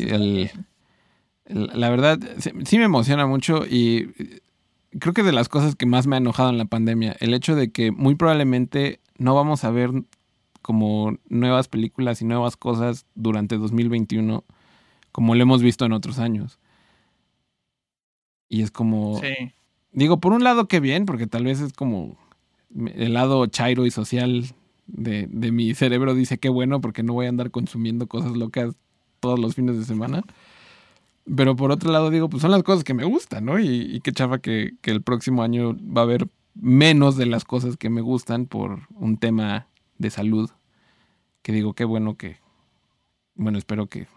Speaker 1: la verdad, sí, me emociona mucho y creo que de las cosas que más me ha enojado en la pandemia, el hecho de que muy probablemente no vamos a ver como nuevas películas y nuevas cosas durante 2021 como lo hemos visto en otros años. Y es como... Sí. Digo, por un lado qué bien, porque tal vez es como el lado chairo y social de, de mi cerebro dice qué bueno porque no voy a andar consumiendo cosas locas todos los fines de semana. Pero por otro lado digo, pues son las cosas que me gustan, ¿no? Y, qué chafa que, que, el próximo año va a haber menos de las cosas que me gustan por un tema de salud que digo, qué bueno que, bueno, espero que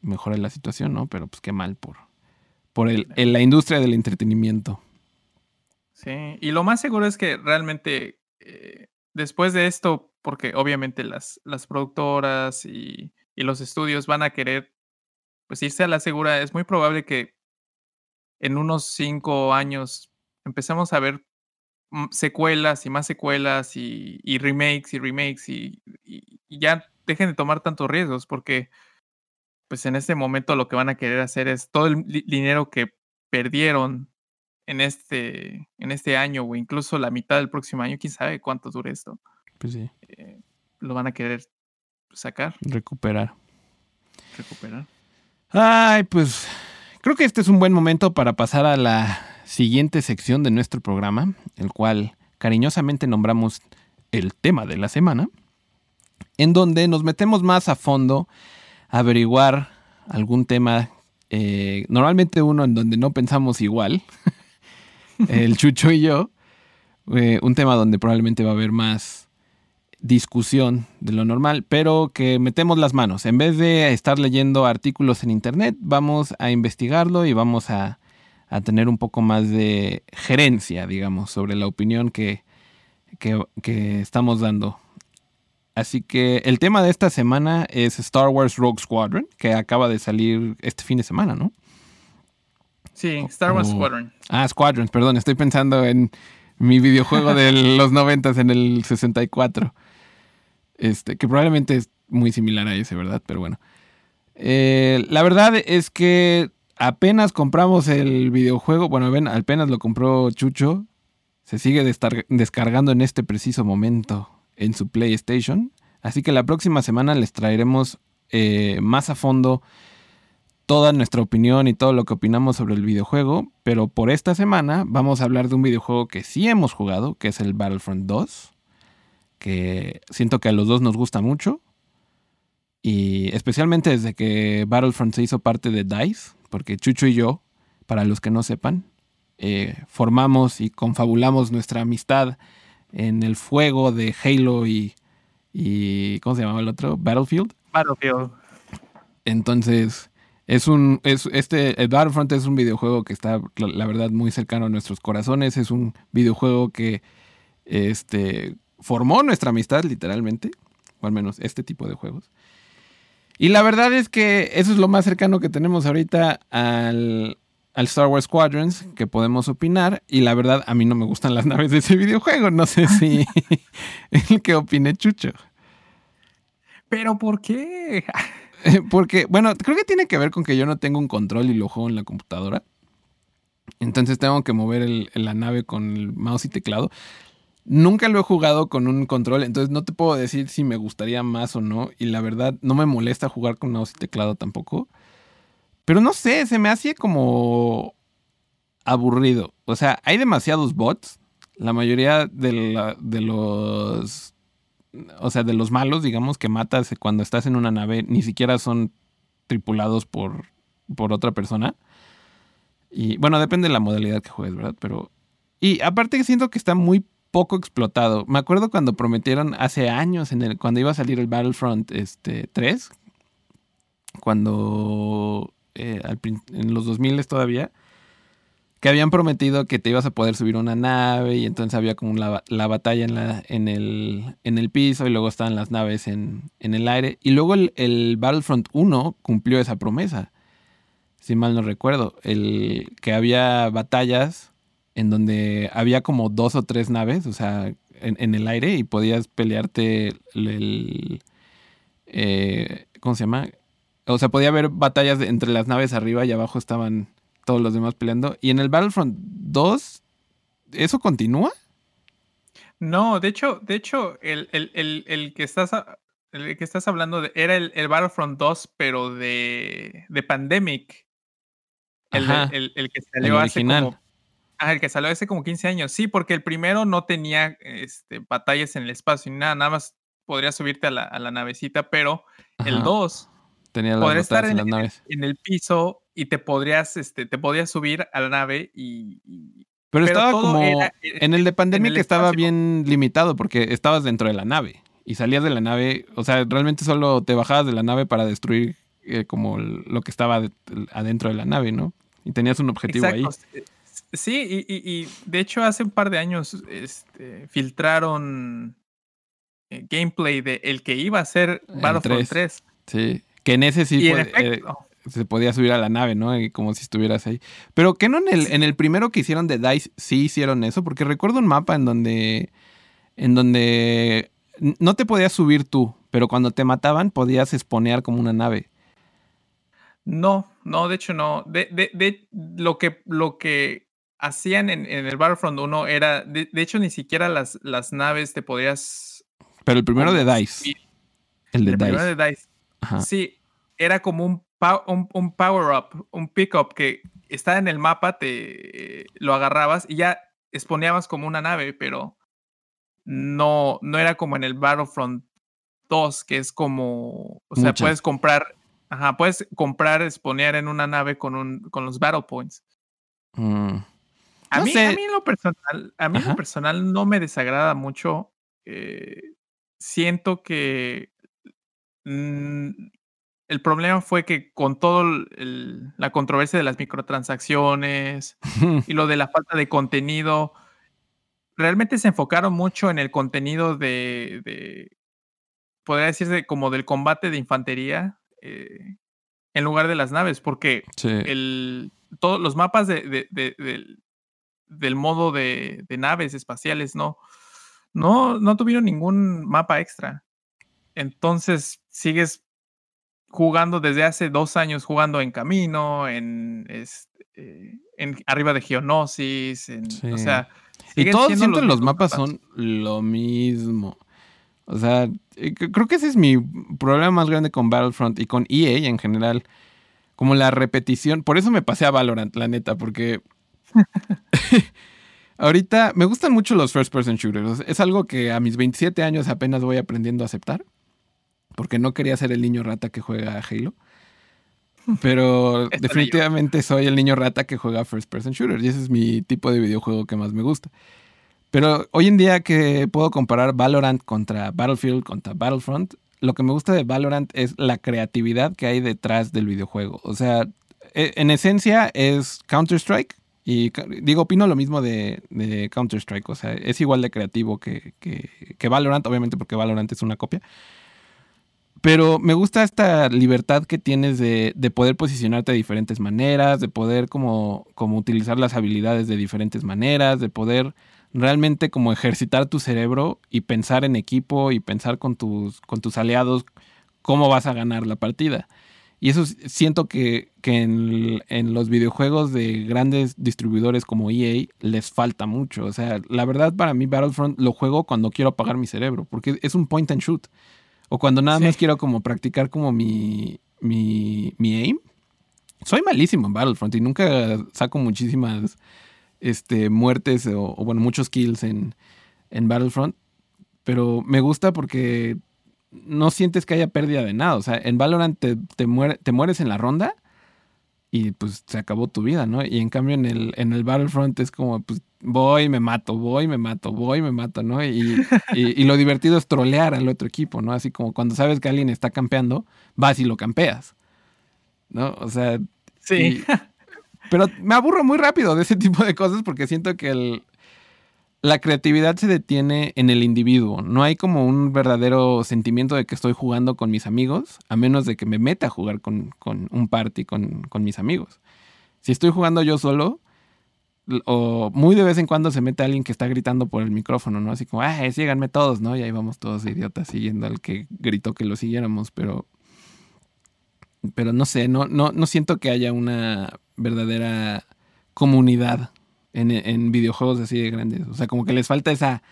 Speaker 1: mejore la situación, ¿no? Pero pues qué mal por, por el, en la industria del entretenimiento.
Speaker 2: Sí, y lo más seguro es que realmente eh, después de esto, porque obviamente las, las productoras y, y, los estudios van a querer pues irse a la segura, es muy probable que en unos cinco años empecemos a ver Mm, secuelas y más secuelas y, remakes y remakes y, ya dejen de tomar tantos riesgos porque pues en este momento lo que van a querer hacer es todo el dinero que perdieron en este, en este año o incluso la mitad del próximo año, quién sabe cuánto dure esto.
Speaker 1: Pues sí.
Speaker 2: Eh, lo van a querer sacar.
Speaker 1: Recuperar.
Speaker 2: Recuperar.
Speaker 1: Ay, pues creo que este es un buen momento para pasar a la siguiente sección de nuestro programa, el cual cariñosamente nombramos el tema de la semana, en donde nos metemos más a fondo a averiguar algún tema, eh, normalmente uno en donde no pensamos igual, el Chucho y yo, eh, un tema donde probablemente va a haber más discusión de lo normal, pero que metemos las manos. En vez de estar leyendo artículos en internet, vamos a investigarlo y vamos a, tener un poco más de gerencia, digamos, sobre la opinión que, que, estamos dando. Así que el tema de esta semana es Star Wars Rogue Squadron, que acaba de salir este fin de semana, ¿no?
Speaker 2: Sí, Star Wars Squadron.
Speaker 1: Ah, Squadrons, perdón, estoy pensando en mi videojuego de los 90 en el 64. Este, que probablemente es muy similar a ese, ¿verdad? Pero bueno. Eh, la verdad es que apenas compramos el videojuego. Bueno, ven, apenas lo compró Chucho. Se sigue descargando en este preciso momento en su PlayStation. Así que la próxima semana les traeremos eh, más a fondo toda nuestra opinión y todo lo que opinamos sobre el videojuego. Pero por esta semana vamos a hablar de un videojuego que sí hemos jugado, que es el Battlefront 2 que siento que a los dos nos gusta mucho. Y especialmente desde que Battlefront se hizo parte de DICE, porque Chucho y yo, para los que no sepan, eh, formamos y confabulamos nuestra amistad en el fuego de Halo y, y ¿cómo se llamaba el otro? Battlefield.
Speaker 2: Battlefield.
Speaker 1: Entonces, es un, es, este, el Battlefront es un videojuego que está, la, verdad, muy cercano a nuestros corazones. Es un videojuego que, este, formó nuestra amistad literalmente, o al menos este tipo de juegos. Y la verdad es que eso es lo más cercano que tenemos ahorita al, Star Wars Squadrons que podemos opinar. Y la verdad, a mí no me gustan las naves de ese videojuego. No sé si el que opine Chucho.
Speaker 2: ¿Pero por qué?
Speaker 1: Porque, bueno, creo que tiene que ver con que yo no tengo un control y lo juego en la computadora. Entonces tengo que mover la nave con el mouse y teclado. Nunca lo he jugado con un control, entonces no te puedo decir si me gustaría más o no. Y la verdad, no me molesta jugar con mouse y teclado tampoco. Pero no sé, se me hacía como aburrido. O sea, hay demasiados bots. La mayoría de, los. O sea, de los malos, digamos, que matas cuando estás en una nave, ni siquiera son tripulados por, por otra persona. Y bueno, depende de la modalidad que juegues, ¿verdad? Pero. Y aparte siento que está muy poco explotado. Me acuerdo cuando prometieron hace años, en el, cuando iba a salir el Battlefront este, 3, cuando eh, en los 2000 todavía, que habían prometido que te ibas a poder subir una nave y entonces había como la, la batalla en, la, en, el, en el piso y luego estaban las naves en, en el aire. Y luego el, Battlefront 1 cumplió esa promesa, si mal no recuerdo, el que había batallas en donde había como dos o tres naves, o sea, en, el aire y podías pelearte el... Eh, ¿Cómo se llama? O sea, podía haber batallas entre las naves arriba y abajo estaban todos los demás peleando. Y en el Battlefront 2, ¿eso continúa?
Speaker 2: No, de hecho, de hecho, el, que estás el que estás hablando de, era el, Battlefront 2, pero de, de Pandemic. El, que salió hace como Ah, el que salió hace como 15 años. Sí, porque el primero no tenía este, batallas en el espacio ni nada, nada más podrías subirte a la, navecita, pero el 2
Speaker 1: tenía las estar en, las naves.
Speaker 2: en, el piso y te podrías, este, te podías subir a la nave y.
Speaker 1: pero, estaba como. en el de pandemia que estaba bien limitado porque estabas dentro de la nave y salías de la nave. O sea, realmente solo te bajabas de la nave para destruir eh, como lo que estaba adentro de la nave, ¿no? Y tenías un objetivo ahí.
Speaker 2: Sí, y, de hecho hace un par de años este, filtraron eh, gameplay de el que iba a ser Battlefront 3.
Speaker 1: Sí, que en ese sí eh, se podía subir a la nave, ¿no? como si estuvieras ahí. Pero que no en el, en el primero que hicieron de DICE sí hicieron eso, porque recuerdo un mapa en donde, en donde no te podías subir tú, pero cuando te mataban podías exponear como una nave.
Speaker 2: No, no, de hecho no. De, de, de lo que, lo que hacían en, el Battlefront 1 era, de, hecho, ni siquiera las, las naves te podrías.
Speaker 1: Pero el primero de DICE.
Speaker 2: El de el Primero de DICE. Sí, era como un, un, power-up, un pick-up que estaba en el mapa, te lo agarrabas y ya exponeabas como una nave, pero no, no era como en el Battlefront 2, que es como, o sea, puedes comprar, ajá, puedes comprar, exponer en una nave con, un, con los Battle Points. Mm. A, mí, a mí en lo personal, a mí en lo personal no me desagrada mucho. Eh, siento que mm, el problema fue que con todo la controversia de las microtransacciones y lo de la falta de contenido, realmente se enfocaron mucho en el contenido de, podría decirse como del combate de infantería eh, en lugar de las naves, porque el, todos los mapas de, del modo de, naves espaciales no, no, no tuvieron ningún mapa extra. Entonces sigues jugando desde hace dos años, jugando en camino, en, este, en arriba de Geonosis, en, o sea,
Speaker 1: y todos siento los, los mapas, son lo mismo. O sea, creo que ese es mi problema más grande con Battlefront y con EA en general. Como la repetición. Por eso me pasé a Valorant, la neta, porque. ahorita me gustan mucho los first person shooters. Es algo que a mis 27 años apenas voy aprendiendo a aceptar. Porque no quería ser el niño rata que juega a Halo. Pero definitivamente soy el niño rata que juega first person shooter y ese es mi tipo de videojuego que más me gusta. Pero hoy en día que puedo comparar Valorant contra Battlefield, contra Battlefront, lo que me gusta de Valorant es la creatividad que hay detrás del videojuego. O sea, e, en esencia es Counter-Strike. Y digo, opino lo mismo de, Counter-Strike. O sea, es igual de creativo que, que Valorant, obviamente porque Valorant es una copia. Pero me gusta esta libertad que tienes de, poder posicionarte de diferentes maneras, de poder como, como utilizar las habilidades de diferentes maneras, de poder realmente como ejercitar tu cerebro y pensar en equipo y pensar con tus, con tus aliados cómo vas a ganar la partida. Y eso siento que, en, en, los videojuegos de grandes distribuidores como EA les falta mucho. O sea, la verdad para mí Battlefront lo juego cuando quiero apagar mi cerebro, porque es un point and shoot. O cuando nada más quiero como practicar como mi, mi, mi aim. Soy malísimo en Battlefront y nunca saco muchísimas este, muertes o, bueno, muchos kills en, en Battlefront. Pero me gusta porque no sientes que haya pérdida de nada. O sea, en Valorant te, te, te mueres en la ronda y pues se acabó tu vida, ¿no? Y en cambio en el, en el Battlefront es como, pues voy, me mato, voy, me mato, voy, me mato, ¿no? Y, y, lo divertido es trolear al otro equipo, ¿no? Así como cuando sabes que alguien está campeando, vas y lo campeas, ¿no? O sea...
Speaker 2: Sí.
Speaker 1: pero me aburro muy rápido de ese tipo de cosas porque siento que el, la creatividad se detiene en el individuo. No hay como un verdadero sentimiento de que estoy jugando con mis amigos, a menos de que me meta a jugar con, un party con, con, mis amigos. Si estoy jugando yo solo, o muy de vez en cuando se mete alguien que está gritando por el micrófono, ¿no? Así como, ah, síganme todos, ¿no? Y ahí vamos todos idiotas siguiendo al que gritó que lo siguiéramos, pero. Pero no sé, no, no, no siento que haya una verdadera comunidad en, videojuegos así de grandes. O sea, como que les falta esa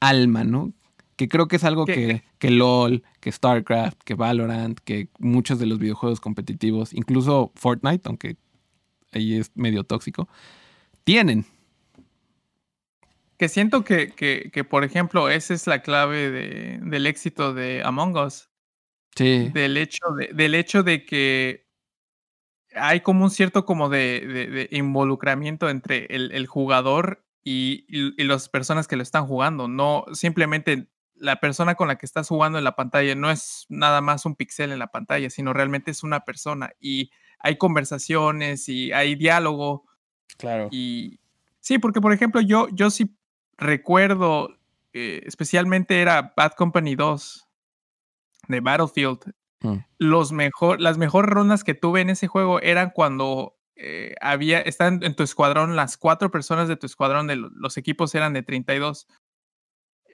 Speaker 1: alma, ¿no? Que creo que es algo que, que LOL, que StarCraft, que Valorant, que muchos de los videojuegos competitivos, incluso Fortnite, aunque ahí es medio tóxico, tienen.
Speaker 2: Que siento que, que, por ejemplo, esa es la clave de, del éxito de Among Us.
Speaker 1: Sí.
Speaker 2: Del hecho de, del hecho de que hay como un cierto como de, involucramiento entre el, jugador y, las personas que lo están jugando. No simplemente la persona con la que estás jugando en la pantalla no es nada más un pixel en la pantalla, sino realmente es una persona y hay conversaciones y hay diálogo.
Speaker 1: Claro.
Speaker 2: Y sí, porque por ejemplo yo, yo sí recuerdo, eh, especialmente era Bad Company 2 de Battlefield, Mm. Los mejor, las mejores rondas que tuve en ese juego eran cuando eh, había, están en tu escuadrón, las cuatro personas de tu escuadrón, de los equipos eran de 32.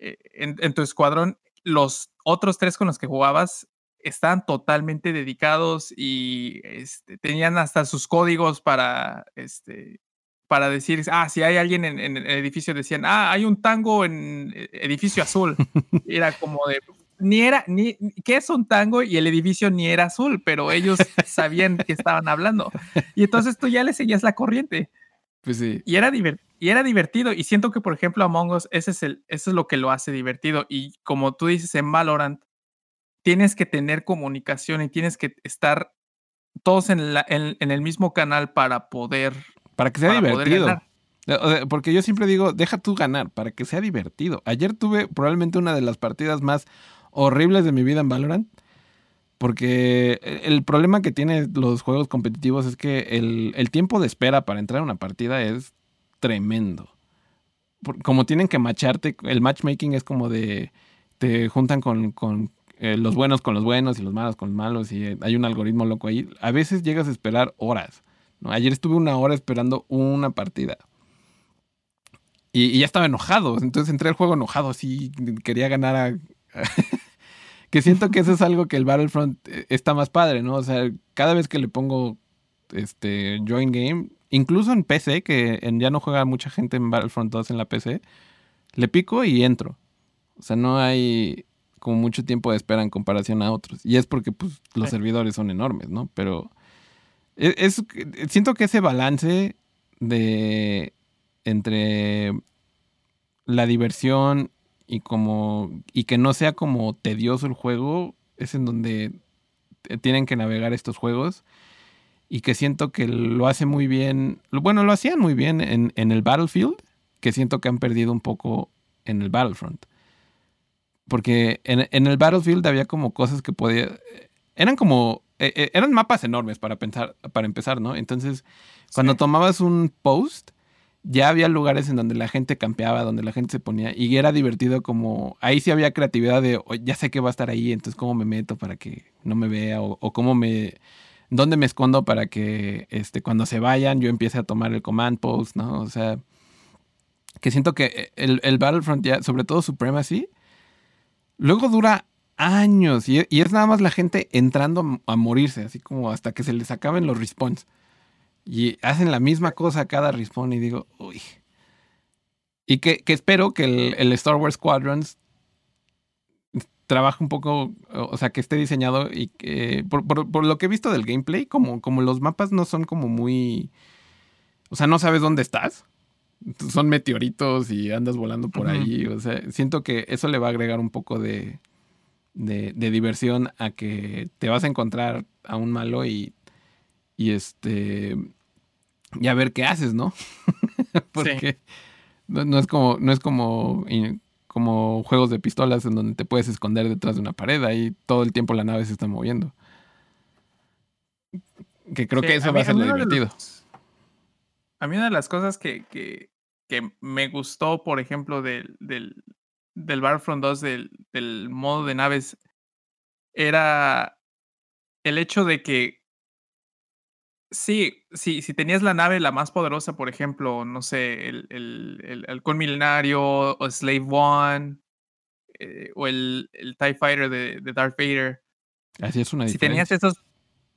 Speaker 2: Eh, en, en, tu escuadrón, los otros tres con los que jugabas estaban totalmente dedicados y este, tenían hasta sus códigos para este, para decir, ah, si hay alguien en, en el edificio, decían, ah, hay un tango en eh, edificio azul. era como de, ni era, ni, ¿qué es un tango? Y el edificio ni era azul, pero ellos sabían que estaban hablando. Y entonces tú ya le seguías la corriente.
Speaker 1: Pues sí.
Speaker 2: Y era, y era divertido. Y siento que, por ejemplo, Among Us, ese es el, eso es lo que lo hace divertido. Y como tú dices en Valorant, tienes que tener comunicación y tienes que estar todos en, la, en, el mismo canal para poder.
Speaker 1: Para que sea divertido. Porque yo siempre digo, deja tú ganar para que sea divertido. Ayer tuve probablemente una de las partidas más horribles de mi vida en Valorant. Porque el problema que tienen los juegos competitivos es que el, tiempo de espera para entrar a una partida es tremendo. Como tienen que macharte, el matchmaking es como de. Te juntan con, con eh, los buenos con los buenos y los malos con los malos y hay un algoritmo loco ahí. A veces llegas a esperar horas. Ayer estuve una hora esperando una partida. Y, ya estaba enojado. Entonces entré al juego enojado, así quería ganar a... que siento que eso es algo que el Battlefront eh, está más padre, ¿no? O sea, cada vez que le pongo este Join Game, incluso en PC, que ya no juega mucha gente en Battlefront 2 en la PC, le pico y entro. O sea, no hay como mucho tiempo de espera en comparación a otros. Y es porque pues, los servidores son enormes, ¿no? Pero e, es, siento que ese balance de entre la diversión y como y que no sea como tedioso el juego es en donde tienen que navegar estos juegos. Y que siento que lo hace muy bien bueno lo hacían muy bien en, en el Battlefield que siento que han perdido un poco en el Battlefront. Porque en, en el Battlefield había como cosas que podía eran como eh, eh, eran mapas enormes para pensar para empezar no entonces cuando tomabas un post ya había lugares en donde la gente campeaba, donde la gente se ponía y era divertido como ahí sí había creatividad de ya sé que va a estar ahí, entonces cómo me meto para que no me vea o, cómo me dónde me escondo para que este cuando se vayan yo empiece a tomar el command post, ¿no? O sea, que siento que el, el Battlefront ya, sobre todo Supremacy, luego dura años y, y, es nada más la gente entrando a morirse, así como hasta que se les acaben los respawns. Y hacen la misma cosa cada respawn y digo, uy. Y que, espero que el, Star Wars Squadrons trabaje un poco, o sea, que esté diseñado y que, por, lo que he visto del gameplay, como, como los mapas no son como muy, o sea, no sabes dónde estás. Son meteoritos y andas volando por ahí. O sea, siento que eso le va a agregar un poco de, de, de diversión a que te vas a encontrar a un malo y y este y a ver qué haces, ¿no? Porque no, es como no es como como juegos de pistolas en donde te puedes esconder detrás de una pared, ahí todo el tiempo la nave se está moviendo. Que creo que eso va a ser lo divertido.
Speaker 2: a mí una de las cosas que, que, que me gustó, por ejemplo, del, del, del Battlefront 2, del, del modo de naves, era el hecho de que Sí, sí, si tenías la nave la más poderosa, por ejemplo, no sé, el, el, el, Milenario o Slave One eh, o el, el TIE Fighter de, de, Darth Vader.
Speaker 1: Así es una
Speaker 2: diferencia. Si tenías esos,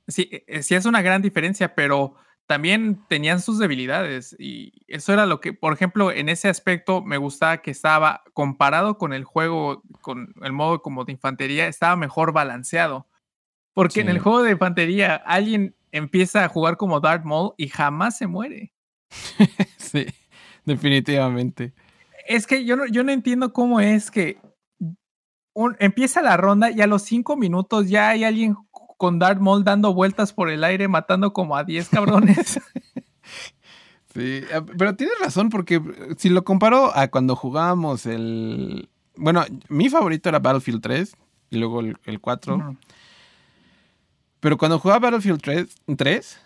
Speaker 2: sí, eh, sí es una gran diferencia, pero también tenían sus debilidades y eso era lo que, por ejemplo, en ese aspecto me gustaba que estaba comparado con el juego, con el modo como de infantería, estaba mejor balanceado. Porque en el juego de infantería alguien empieza a jugar como Darth Maul y jamás se muere.
Speaker 1: sí, definitivamente.
Speaker 2: Es que yo no, yo no entiendo cómo es que empieza la ronda y a los cinco minutos ya hay alguien con Darth Maul dando vueltas por el aire matando como a 10 cabrones.
Speaker 1: sí, eh, pero tienes razón porque si lo comparo a cuando jugábamos el... Bueno, mi favorito era Battlefield 3 y luego el, 4. Pero cuando jugaba Battlefield 3, 3,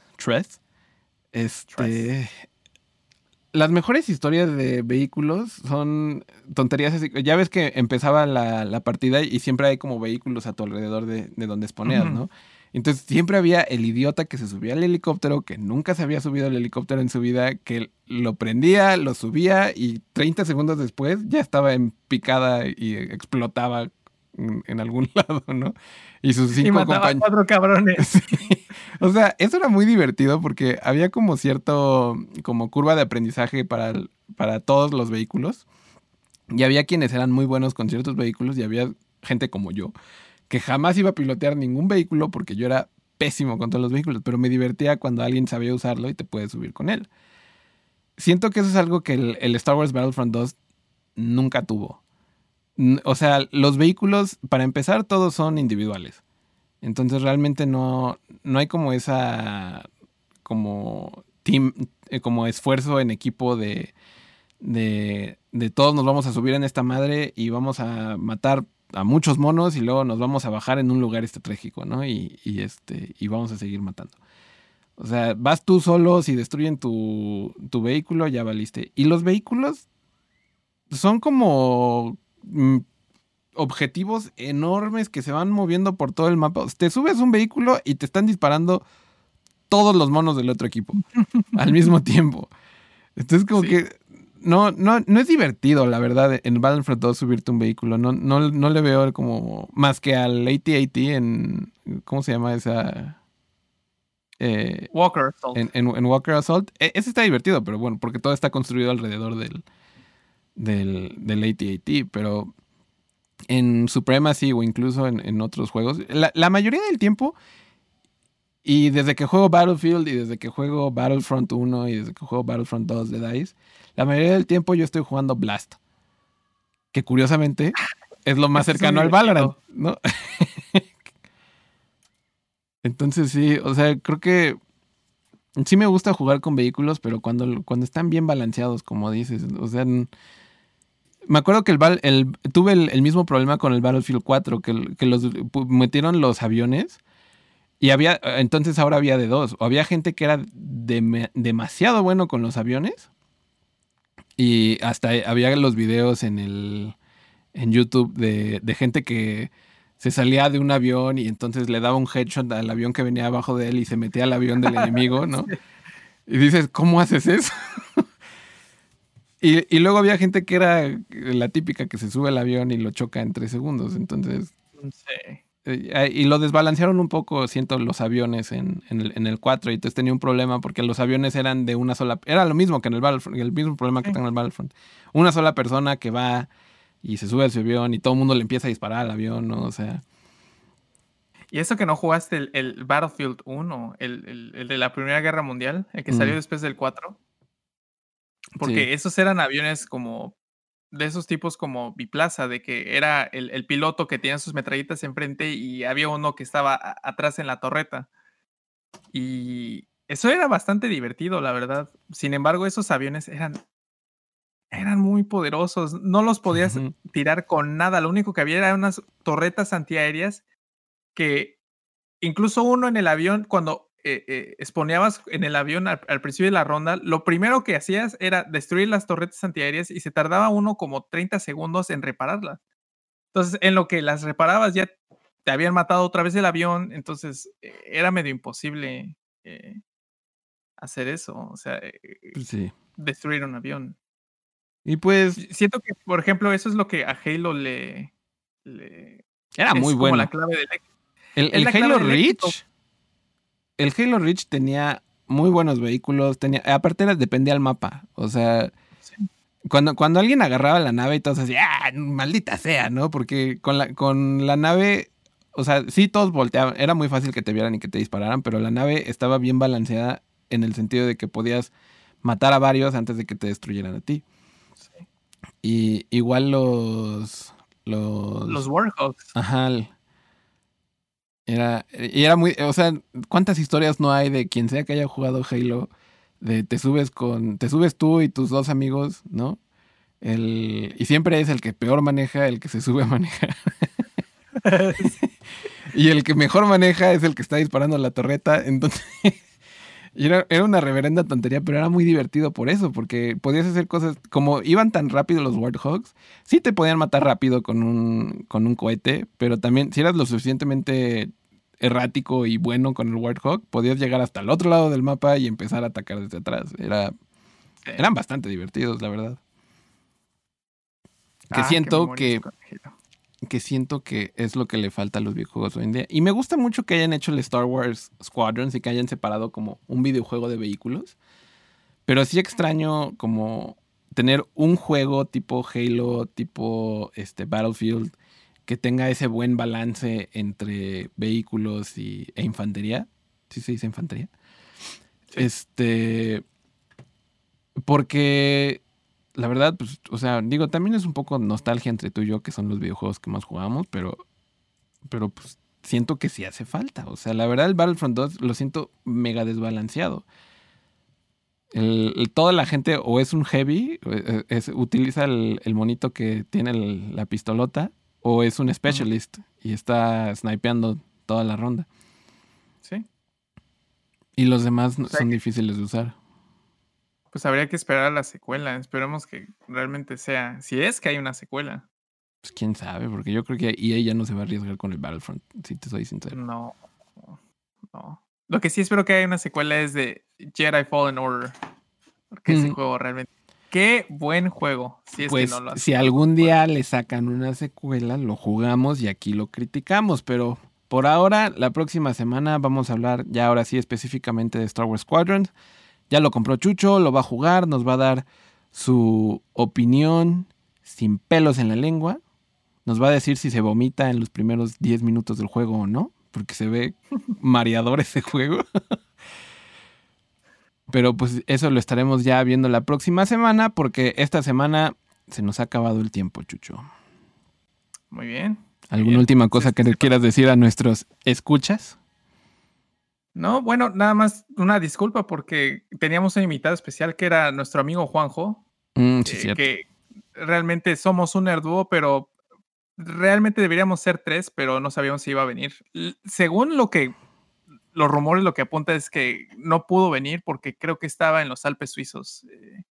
Speaker 1: este, las mejores historias de vehículos son tonterías así. Ya ves que empezaba la, partida y siempre hay como vehículos a tu alrededor de, donde exponías, ¿no? Entonces siempre había el idiota que se subía al helicóptero, que nunca se había subido al helicóptero en su vida, que lo prendía, lo subía y 30 segundos después ya estaba en picada y explotaba en, algún lado, ¿no? Y sus cinco
Speaker 2: y mataba cuatro cabrones.
Speaker 1: O sea, eso era muy divertido porque había como cierto, como curva de aprendizaje para, para todos los vehículos. Y había quienes eran muy buenos con ciertos vehículos y había gente como yo que jamás iba a pilotear ningún vehículo porque yo era pésimo con todos los vehículos, pero me divertía cuando alguien sabía usarlo y te puedes subir con él. Siento que eso es algo que el, Star Wars Battlefront 2 nunca tuvo. O sea, los vehículos, para empezar, todos son individuales. Entonces realmente no, no hay como esa como team, eh, como esfuerzo en equipo de, de, de todos nos vamos a subir en esta madre y vamos a matar a muchos monos y luego nos vamos a bajar en un lugar estratégico, ¿no? Y, este, y vamos a seguir matando. O sea, vas tú solo, si destruyen tu, tu vehículo, ya valiste. Y los vehículos son como objetivos enormes que se van moviendo por todo el mapa. Te subes un vehículo y te están disparando todos los monos del otro equipo al mismo tiempo. Entonces, como que no, no, no es divertido, la verdad, en Battlefront 2 subirte un vehículo. No, no, no le veo como más que al AT-AT en. ¿Cómo se llama esa?
Speaker 2: Eh, Walker Assault.
Speaker 1: En, Walker Assault. E, ese está divertido, pero bueno, porque todo está construido alrededor del, del, del AT-AT. Pero en Supremacy o incluso en, otros juegos, la, la mayoría del tiempo y desde que juego Battlefield y desde que juego Battlefront 1 y desde que juego Battlefront 2 de DICE, la mayoría del tiempo yo estoy jugando Blast. Que curiosamente es lo más cercano al Valorant, ¿no? Entonces sí, o sea, creo que sí me gusta jugar con vehículos, pero cuando, cuando están bien balanceados, como dices, o sea, me acuerdo que el, tuve el, mismo problema con el Battlefield 4, que, que los metieron los aviones y había, entonces ahora había de dos. O había gente que era demasiado bueno con los aviones. Y hasta había los videos en el en YouTube de, de, gente que se salía de un avión y entonces le daba un headshot al avión que venía abajo de él y se metía al avión del enemigo, ¿no? Y dices, ¿cómo haces eso? y, y, luego había gente que era la típica que se sube al avión y lo choca en tres segundos. Entonces. Sí. Eh, y lo desbalancearon un poco, siento, los aviones en, el, en, 4. Y entonces tenía un problema porque los aviones eran de una sola. Era lo mismo que en el Battlefront, el mismo problema que tengo en el Battlefront. Una sola persona que va y se sube a su avión y todo el mundo le empieza a disparar al avión, ¿no? O sea.
Speaker 2: Y eso que no jugaste el, Battlefield 1, el, de la Primera Guerra Mundial, el que salió después del 4. Porque esos eran aviones como de esos tipos como biplaza, de que era el, piloto que tenía sus metralletas enfrente y había uno que estaba atrás en la torreta. Y eso era bastante divertido, la verdad. Sin embargo, esos aviones eran, eran muy poderosos. No los podías tirar con nada. Lo único que había eran unas torretas antiaéreas que incluso uno en el avión, cuando eh, eh en el avión al, principio de la ronda, lo primero que hacías era destruir las torretas antiaéreas y se tardaba uno como 30 segundos en repararlas. Entonces, en lo que las reparabas ya te habían matado otra vez el avión, entonces eh, era medio imposible eh, hacer eso, o sea,
Speaker 1: pues
Speaker 2: destruir un avión.
Speaker 1: Y pues...
Speaker 2: Siento que, por ejemplo, eso es lo que a Halo le...
Speaker 1: era muy bueno.
Speaker 2: la clave del
Speaker 1: El, el Halo Reach el Halo Reach tenía muy buenos vehículos, tenía, aparte era, dependía del mapa, o sea, cuando, cuando alguien agarraba la nave y todos decían, ah, maldita sea, ¿no? Porque con la, con la nave, o sea, sí todos volteaban, era muy fácil que te vieran y que te dispararan, pero la nave estaba bien balanceada en el sentido de que podías matar a varios antes de que te destruyeran a ti. Y igual los... Los,
Speaker 2: los Warhawks.
Speaker 1: Ajá. Era, y era muy, o sea, ¿cuántas historias no hay de quien sea que haya jugado Halo? De te subes con, te subes tú y tus dos amigos, ¿no? El, y siempre es el que peor maneja, el que se sube a manejar. y el que mejor maneja es el que está disparando la torreta. Entonces, era, era, una reverenda tontería, pero era muy divertido por eso, porque podías hacer cosas, como iban tan rápido los Warthogs, sí te podían matar rápido con un, con un cohete, pero también si eras lo suficientemente errático y bueno con el Warthog, podías llegar hasta el otro lado del mapa y empezar a atacar desde atrás. Era, eran bastante divertidos, la verdad. Que ah, siento que que siento que es lo que le falta a los videojuegos hoy en día. Y me gusta mucho que hayan hecho el Star Wars Squadrons y que hayan separado como un videojuego de vehículos. Pero sí extraño como tener un juego tipo Halo, tipo este, Battlefield, que tenga ese buen balance entre vehículos y, e infantería. ¿Sí se dice infantería? Este. Porque la verdad, pues, o sea, digo, también es un poco nostalgia entre tú y yo, que son los videojuegos que más jugamos, pero, pero pues siento que sí hace falta. O sea, la verdad, el Battlefront 2 lo siento mega desbalanceado. toda la gente o es un heavy, eh, es, utiliza el, monito que tiene la pistolota, o es un specialist y está snipeando toda la ronda.
Speaker 2: Sí.
Speaker 1: Y los demás son difíciles de usar.
Speaker 2: Pues habría que esperar a la secuela. Esperemos que realmente sea. Si es que hay una secuela.
Speaker 1: Pues quién sabe, porque yo creo que EA ya no se va a arriesgar con el Battlefront, si te soy sincero.
Speaker 2: No. No. Lo que sí espero que haya una secuela es de Jedi Fallen Order. Porque ese juego realmente. Qué buen juego. Si
Speaker 1: pues si algún día le sacan una secuela, lo jugamos y aquí lo criticamos. Pero por ahora, la próxima semana vamos a hablar ya ahora sí específicamente de Star Wars Squadrons. Ya lo compró Chucho, lo va a jugar, nos va a dar su opinión sin pelos en la lengua. Nos va a decir si se vomita en los primeros 10 minutos del juego o no, porque se ve mareador ese juego. Pero pues eso lo estaremos ya viendo la próxima semana, porque esta semana se nos ha acabado el tiempo, Chucho.
Speaker 2: Muy bien.
Speaker 1: ¿Alguna última cosa que le quieras decir a nuestros escuchas?
Speaker 2: No, bueno, nada más una disculpa porque teníamos un invitado especial que era nuestro amigo Juanjo.
Speaker 1: Mm, sí, eh,
Speaker 2: que realmente somos un nerduo, pero realmente deberíamos ser tres, pero no sabíamos si iba a venir. Según lo que los rumores lo que apunta es que no pudo venir porque creo que estaba en los Alpes suizos eh,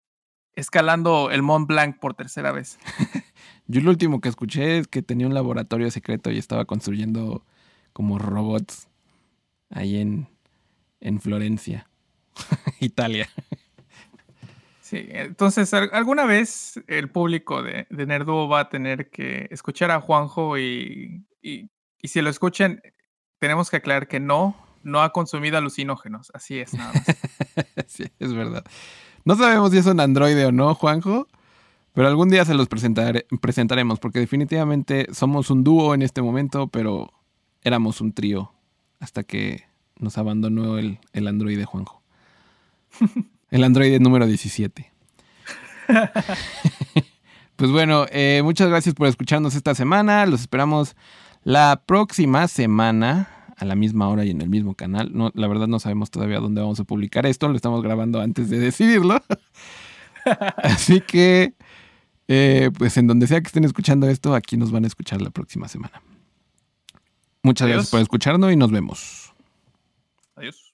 Speaker 2: escalando el Mont Blanc por tercera vez.
Speaker 1: Yo lo último que escuché es que tenía un laboratorio secreto y estaba construyendo como robots ahí en, en Florencia, Italia.
Speaker 2: Sí, entonces alguna vez el público de, de Nerduo va a tener que escuchar a Juanjo y, y, si lo escuchan, tenemos que aclarar que no, no ha consumido alucinógenos. Así es, nada más.
Speaker 1: sí, es verdad. No sabemos si es un androide o no, Juanjo, pero algún día se los presentaremos, porque definitivamente somos un dúo en este momento, pero éramos un trío hasta que nos abandonó el, el androide Juanjo. El androide número 17. pues bueno, eh, muchas gracias por escucharnos esta semana. Los esperamos la próxima semana a la misma hora y en el mismo canal. No, la verdad no sabemos todavía dónde vamos a publicar esto. Lo estamos grabando antes de decidirlo. Así que, eh, pues en donde sea que estén escuchando esto, aquí nos van a escuchar la próxima semana. Muchas gracias por escucharnos y nos vemos.
Speaker 2: Adiós.